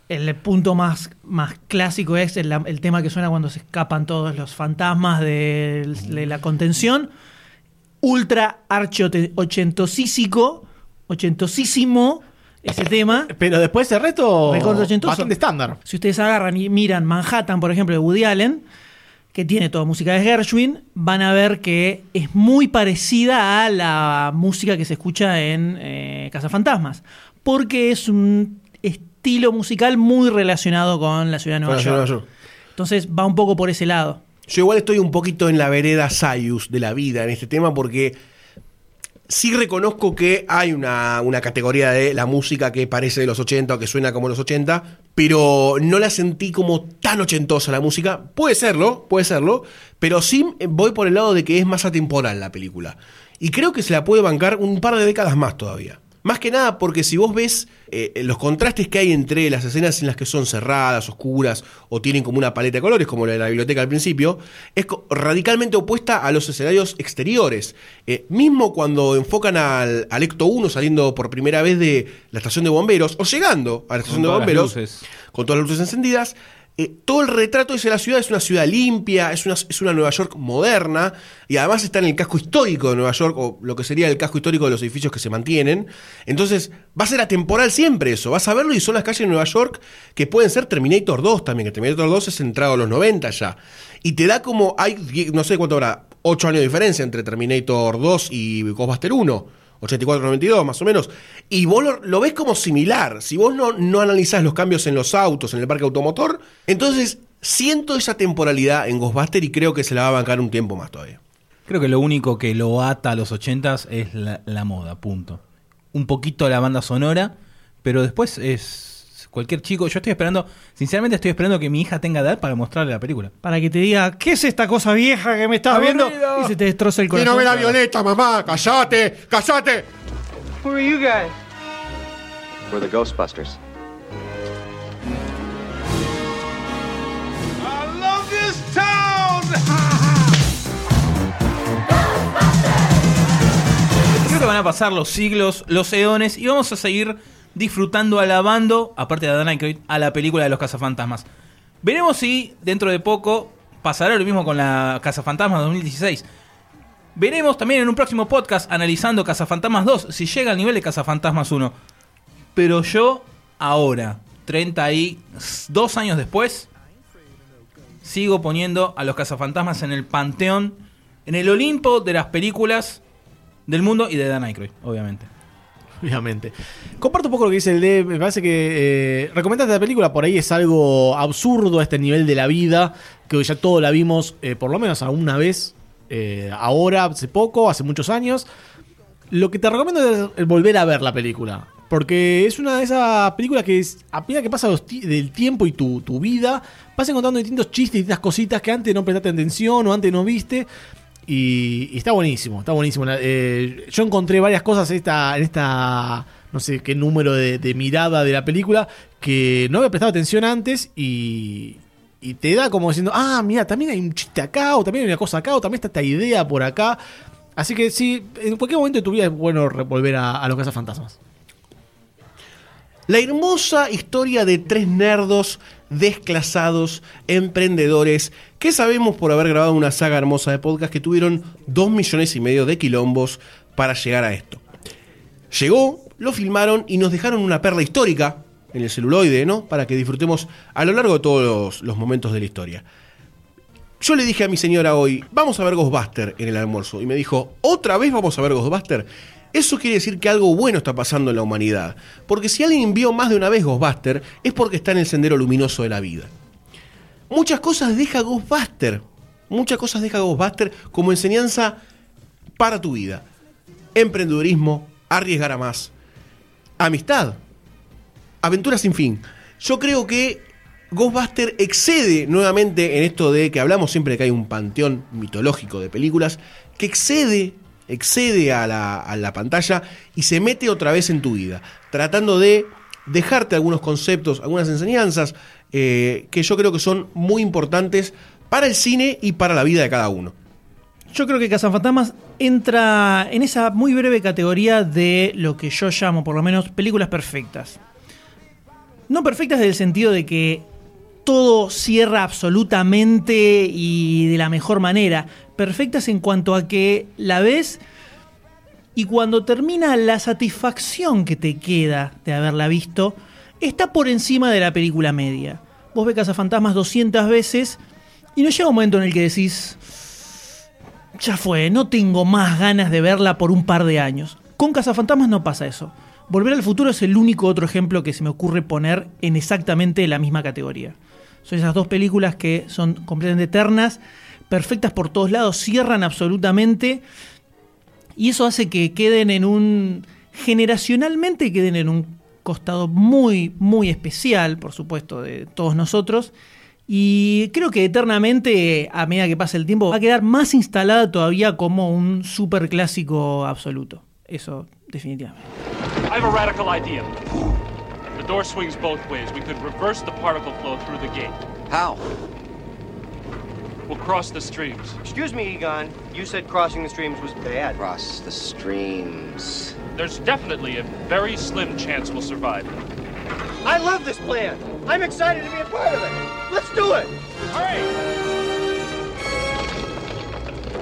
El punto más, más clásico es el, el tema que suena cuando se escapan todos los fantasmas de, de la contención. Ultra archi ochentosísico, ochentosísimo ese tema. Pero después el resto. Bastante estándar. Si ustedes agarran y miran Manhattan, por ejemplo, de Woody Allen, que tiene toda música de Gershwin, van a ver que es muy parecida a la música que se escucha en eh, Cazafantasmas. Porque es un estilo musical muy relacionado con la ciudad de York. Nueva York. Entonces va un poco por ese lado. Yo igual estoy un poquito en la vereda Sayus de la vida en este tema porque sí reconozco que hay una, una categoría de la música que parece de los 80 o que suena como los 80, pero no la sentí como tan ochentosa la música. Puede serlo, puede serlo, pero sí voy por el lado de que es más atemporal la película. Y creo que se la puede bancar un par de décadas más todavía. Más que nada porque si vos ves eh, los contrastes que hay entre las escenas en las que son cerradas, oscuras o tienen como una paleta de colores, como la de la biblioteca al principio, es radicalmente opuesta a los escenarios exteriores. Eh, mismo cuando enfocan al, al Ecto 1 saliendo por primera vez de la estación de bomberos, o llegando a la estación de bomberos, con todas las luces encendidas, eh, todo el retrato de la ciudad es una ciudad limpia, es una, es una Nueva York moderna, y además está en el casco histórico de Nueva York, o lo que sería el casco histórico de los edificios que se mantienen. Entonces, va a ser atemporal siempre eso, vas a verlo y son las calles de Nueva York que pueden ser Terminator 2 también, que Terminator 2 es entrado a los 90 ya. Y te da como, hay, no sé cuánto habrá, 8 años de diferencia entre Terminator 2 y Ghostbuster 1. 84-92 más o menos, y vos lo, ves como similar. Si vos no, no analizás los cambios en los autos, en el parque automotor, entonces siento esa temporalidad en Ghostbuster y creo que se la va a bancar un tiempo más todavía. Creo que lo único que lo ata a los 80s es la, la moda, punto. Un poquito la banda sonora, pero después es cualquier chico. Yo estoy esperando, sinceramente estoy esperando que mi hija tenga edad para mostrarle la película. Para que te diga, ¿qué es esta cosa vieja que me estás viendo? Y se te destroza el Y corazón. no ve la violeta, mamá. ¡Cállate! ¡Cállate! Who are you guys? We're the Ghostbusters. I love this town! Creo que van a pasar los siglos, los eones y vamos a seguir disfrutando, alabando, aparte de Dan Aykroyd, a la película de los cazafantasmas. Veremos si dentro de poco pasará lo mismo con la Cazafantasmas 2016. Veremos también en un próximo podcast analizando Cazafantasmas 2 si llega al nivel de Cazafantasmas 1. Pero yo ahora, 32 años después, sigo poniendo a los Cazafantasmas en el panteón, en el Olimpo de las películas del mundo y de Dan Aykroyd, obviamente. Obviamente. Comparto un poco lo que dice el D. Me parece que eh, recomendaste la película. Por ahí es algo absurdo a este nivel de la vida. Que ya todo la vimos, eh, por lo menos alguna vez. eh, ahora, hace poco, hace muchos años. Lo que te recomiendo es el volver a ver la película. Porque es una de esas películas que es, a medida que pasa los del tiempo y tu, tu vida, vas encontrando distintos chistes, distintas cositas que antes no prestaste atención o antes no viste. Y, está buenísimo, está buenísimo. Eh, yo encontré varias cosas en esta, en esta no sé qué número de, mirada de la película que no había prestado atención antes y, y te da como diciendo, ah, mira, también hay un chiste acá, o también hay una cosa acá, o también está esta idea por acá. Así que sí, en cualquier momento de tu vida es bueno volver a, a los cazafantasmas. La hermosa historia de tres nerdos desclasados, emprendedores, que sabemos por haber grabado una saga hermosa de podcast que tuvieron dos millones y medio de quilombos para llegar a esto. Llegó, lo filmaron y nos dejaron una perla histórica en el celuloide, ¿no? Para que disfrutemos a lo largo de todos los, los momentos de la historia. Yo le dije a mi señora hoy, vamos a ver Ghostbuster en el almuerzo. Y me dijo, ¿otra vez vamos a ver Ghostbuster? Eso quiere decir que algo bueno está pasando en la humanidad. Porque si alguien vio más de una vez Ghostbuster, es porque está en el sendero luminoso de la vida. Muchas cosas deja Ghostbuster. Muchas cosas deja Ghostbuster como enseñanza para tu vida. Emprendedurismo, arriesgar a más. Amistad. Aventura sin fin. Yo creo que Ghostbuster excede nuevamente en esto de que hablamos siempre de que hay un panteón mitológico de películas, que excede, excede a la, pantalla y se mete otra vez en tu vida, tratando de dejarte algunos conceptos, algunas enseñanzas eh, que yo creo que son muy importantes para el cine y para la vida de cada uno. Yo creo que Cazafantasmas entra en esa muy breve categoría de lo que yo llamo, por lo menos, películas perfectas. No perfectas en el sentido de que todo cierra absolutamente y de la mejor manera. Perfectas en cuanto a que la ves y cuando termina la satisfacción que te queda de haberla visto está por encima de la película media. Vos ves Cazafantasmas 200 veces y no llega un momento en el que decís, ya fue, no tengo más ganas de verla por un par de años. Con Cazafantasmas no pasa eso. Volver al futuro es el único otro ejemplo que se me ocurre poner en exactamente la misma categoría. Son esas dos películas que son completamente eternas, perfectas por todos lados, cierran absolutamente y eso hace que queden en un generacionalmente queden en un costado muy muy especial, por supuesto, de todos nosotros. Y creo que eternamente, a medida que pasa el tiempo, va a quedar más instalada todavía como un super clásico absoluto. Eso, definitivamente. I have a radical. The door swings both ways. We could reverse the particle flow through the gate. How? We'll cross the streams. Excuse me, Egon. You said crossing the streams was bad. Cross the streams. There's definitely a very slim chance we'll survive. I love this plan. I'm excited to be a part of it. Let's do it. All right.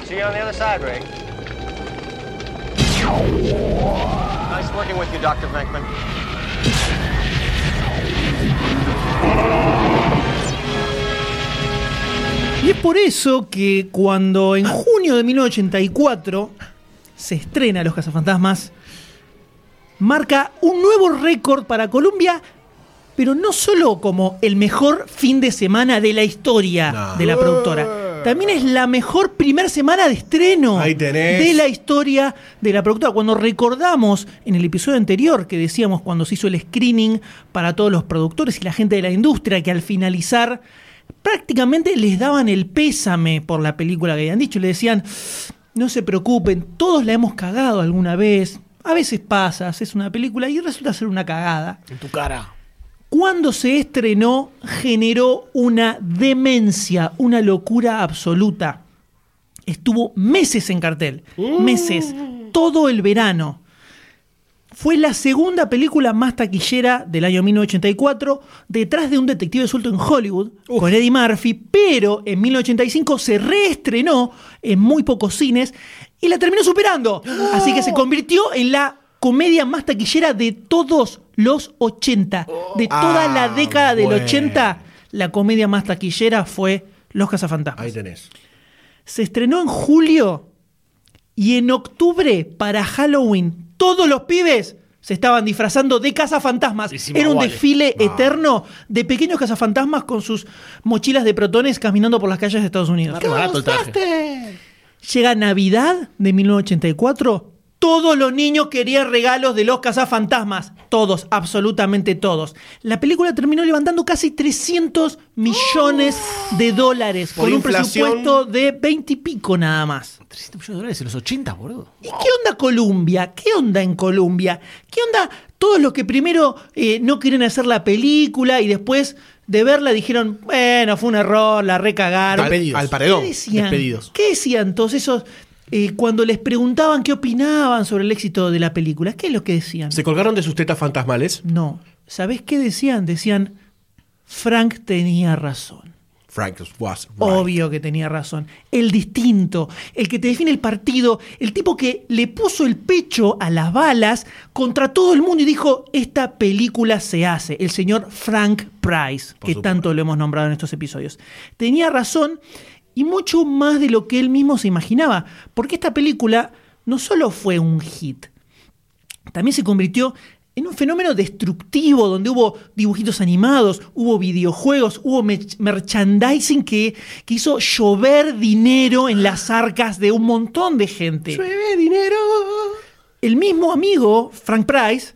See you on the other side, Ray. Nice working with you, Dr. Venkman. Y es por eso que cuando en junio de 1984 se estrena Los Cazafantasmas, marca un nuevo récord para Colombia, pero no solo como el mejor fin de semana de la historia de la productora. También es la mejor primera semana de estreno Ahí tenés. de la historia de la productora. Cuando recordamos en el episodio anterior que decíamos cuando se hizo el screening para todos los productores y la gente de la industria que al finalizar prácticamente les daban el pésame por la película que habían dicho. Le decían, no se preocupen, todos la hemos cagado alguna vez. A veces pasa, es una película y resulta ser una cagada. En tu cara. Cuando se estrenó, generó una demencia, una locura absoluta. Estuvo meses en cartel, meses, todo el verano. Fue la segunda película más taquillera del año 1984, detrás de un detective suelto en Hollywood, con Eddie Murphy, pero en 1985 se reestrenó en muy pocos cines y la terminó superando. Así que se convirtió en la comedia más taquillera de todos los 80. De toda Ah, la década del bueno. 80, la comedia más taquillera fue Los Cazafantasmas. Ahí tenés. Se estrenó en julio y en octubre, para Halloween, todos los pibes se estaban disfrazando de cazafantasmas. Era un iguales. desfile eterno de pequeños cazafantasmas con sus mochilas de protones caminando por las calles de Estados Unidos. Más barato el traje. Llega Navidad de 1984. Todos los niños querían regalos de los cazafantasmas. Todos, absolutamente todos. La película terminó levantando casi 300 millones de dólares Por con un presupuesto de 20 y pico nada más. 300 millones de dólares en los 80, boludo. ¿Y qué onda Colombia? ¿Qué onda en Colombia? ¿Qué onda todos los que primero eh, no quieren hacer la película y después de verla dijeron, bueno, fue un error, la recagaron? Al- al paredón. ¿Qué decían? Despedidos. ¿Qué decían todos esos eh, cuando les preguntaban qué opinaban sobre el éxito de la película? ¿Qué es lo que decían? ¿Se colgaron de sus tetas fantasmales? No. ¿Sabés qué decían? Decían, Frank tenía razón. Frank was right. Obvio que tenía razón. El distinto, el que te define el partido, el tipo que le puso el pecho a las balas contra todo el mundo y dijo, esta película se hace. El señor Frank Price, que supuesto. tanto lo hemos nombrado en estos episodios. Tenía razón y mucho más de lo que él mismo se imaginaba, porque esta película no solo fue un hit, también se convirtió en un fenómeno destructivo donde hubo dibujitos animados, hubo videojuegos, hubo merchandising que, que hizo llover dinero en las arcas de un montón de gente. Llueve dinero. El mismo amigo, Frank Price,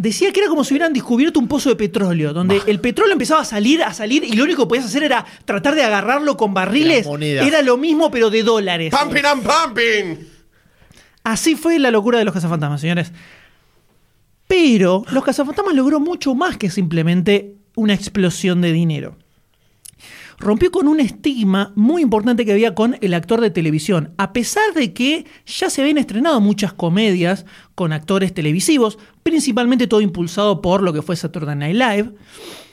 decía que era como si hubieran descubierto un pozo de petróleo, donde el petróleo empezaba a salir, a salir, y lo único que podías hacer era tratar de agarrarlo con barriles. Era lo mismo, pero de dólares. ¡Pumping and pumping! Así fue la locura de los cazafantasmas, señores. Pero los cazafantasmas logró mucho más que simplemente una explosión de dinero. Rompió con un estigma muy importante que había con el actor de televisión. A pesar de que ya se habían estrenado muchas comedias con actores televisivos, principalmente todo impulsado por lo que fue Saturday Night Live,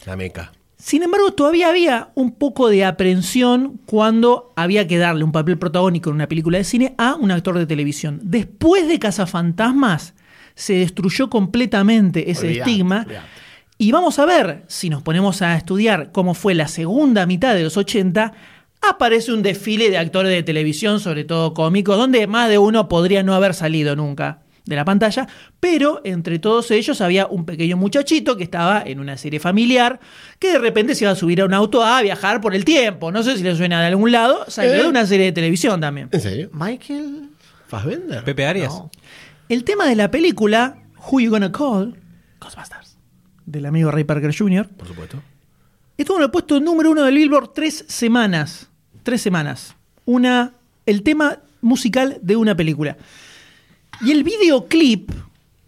La meca. sin embargo, todavía había un poco de aprensión cuando había que darle un papel protagónico en una película de cine a un actor de televisión. Después de Cazafantasmas, se destruyó completamente ese Olvidate, estigma. olvidate. Y vamos a ver, si nos ponemos a estudiar cómo fue la segunda mitad de los 80, aparece un desfile de actores de televisión, sobre todo cómicos, donde más de uno podría no haber salido nunca de la pantalla, pero entre todos ellos había un pequeño muchachito que estaba en una serie familiar, que de repente se iba a subir a un auto a viajar por el tiempo. No sé si le suena de algún lado, salió ¿Eh? de una serie de televisión también. ¿En serio? Michael ¿Fassbender? Pepe Arias. No. El tema de la película, Who You Gonna Call, Ghostbusters. Del amigo Ray Parker Jr., Por supuesto. Estuvo en el puesto número uno del Billboard tres semanas. Tres semanas. Una, el tema musical de una película. Y el videoclip,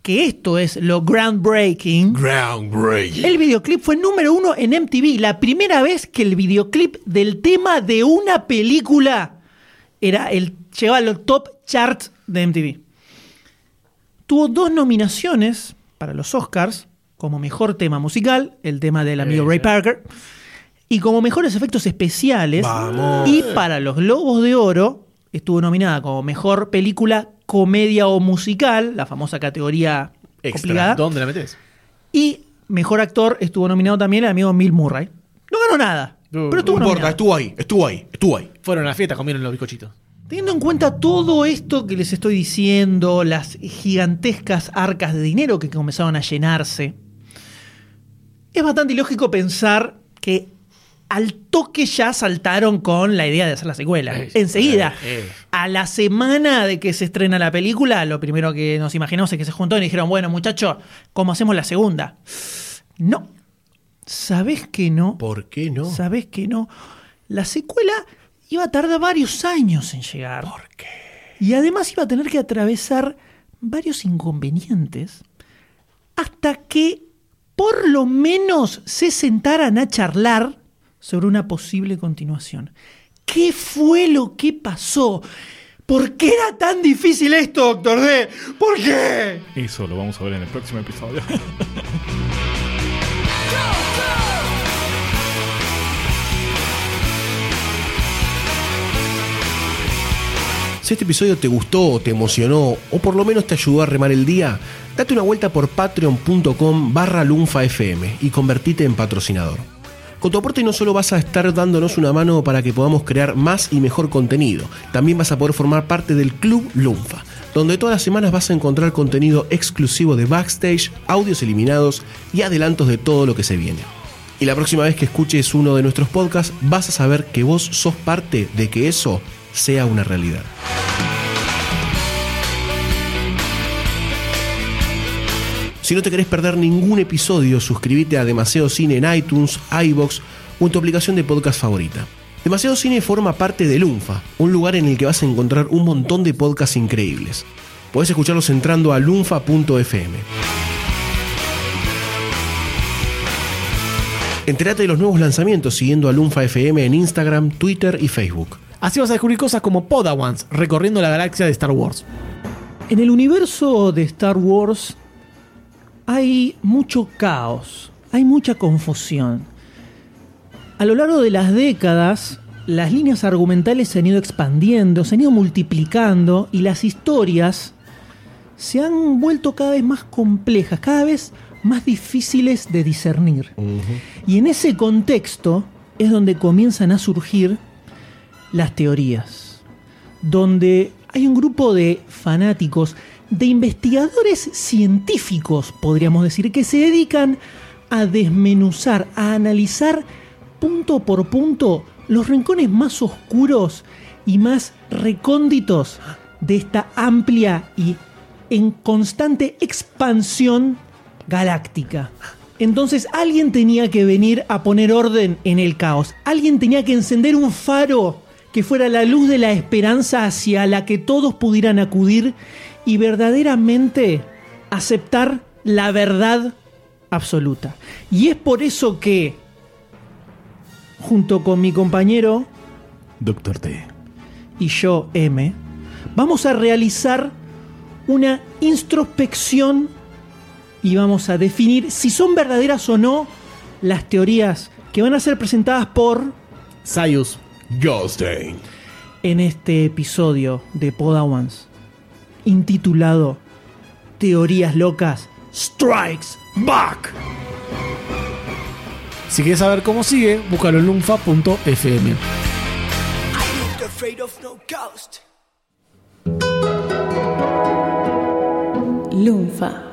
que esto es lo groundbreaking, Groundbreaking. el videoclip fue número uno en MTV. La primera vez que el videoclip del tema de una película era el, llevaba los top charts de MTV. Tuvo dos nominaciones para los Oscars como mejor tema musical, el tema del amigo Ray Parker, y como mejores efectos especiales. Vamos. Y para los Globos de Oro estuvo nominada como mejor película, comedia o musical, la famosa categoría Extra. complicada. ¿Dónde la metes? Y mejor actor estuvo nominado también el amigo Bill Murray. No ganó nada, pero No estuvo importa, nominado. estuvo ahí, estuvo ahí, estuvo ahí. Fueron a la fiesta, comieron los bizcochitos. Teniendo en cuenta todo esto que les estoy diciendo, las gigantescas arcas de dinero que comenzaron a llenarse, es bastante ilógico pensar que al toque ya saltaron con la idea de hacer la secuela. Enseguida, a la semana de que se estrena la película, lo primero que nos imaginamos es que se juntó y dijeron, bueno, muchachos, ¿cómo hacemos la segunda? No. ¿Sabés que no? ¿Por qué no? ¿Sabés que no? La secuela iba a tardar varios años en llegar. ¿Por qué? Y además iba a tener que atravesar varios inconvenientes hasta que por lo menos se sentaran a charlar sobre una posible continuación. ¿Qué fue lo que pasó? ¿Por qué era tan difícil esto, Doctor D? ¿Por qué? Eso lo vamos a ver en el próximo episodio. Si este episodio te gustó, te emocionó o por lo menos te ayudó a remar el día, date una vuelta por patreon.com barra lunfafm y convertite en patrocinador. Con tu aporte no solo vas a estar dándonos una mano para que podamos crear más y mejor contenido, también vas a poder formar parte del Club Lunfa, donde todas las semanas vas a encontrar contenido exclusivo de backstage, audios eliminados y adelantos de todo lo que se viene. Y la próxima vez que escuches uno de nuestros podcasts vas a saber que vos sos parte de que eso sea una realidad. Si no te querés perder ningún episodio, suscríbete a Demasiado Cine en iTunes, iBox o en tu aplicación de podcast favorita. Demasiado Cine forma parte de Lunfa, un lugar en el que vas a encontrar un montón de podcasts increíbles. Podés escucharlos entrando a lunfa.fm. Entérate de los nuevos lanzamientos siguiendo a Lunfa FM en Instagram, Twitter y Facebook. Así vas a descubrir cosas como Podawans, recorriendo la galaxia de Star Wars. En el universo de Star Wars hay mucho caos, hay mucha confusión. A lo largo de las décadas, las líneas argumentales se han ido expandiendo, se han ido multiplicando y las historias se han vuelto cada vez más complejas, cada vez más difíciles de discernir. Y en ese contexto es donde comienzan a surgir las teorías, donde hay un grupo de fanáticos, de investigadores científicos, podríamos decir, que se dedican a desmenuzar, a analizar punto por punto los rincones más oscuros y más recónditos de esta amplia y en constante expansión galáctica. Entonces alguien tenía que venir a poner orden en el caos. Alguien tenía que encender un faro que fuera la luz de la esperanza hacia la que todos pudieran acudir y verdaderamente aceptar la verdad absoluta. Y es por eso que, junto con mi compañero Doctor T. y yo, M, vamos a realizar una introspección y vamos a definir si son verdaderas o no las teorías que van a ser presentadas por Sayus Goldstein. en este episodio de Podawans intitulado Teorías locas Strikes Back. Si quieres saber cómo sigue, búscalo en lunfa.fm. Lunfa.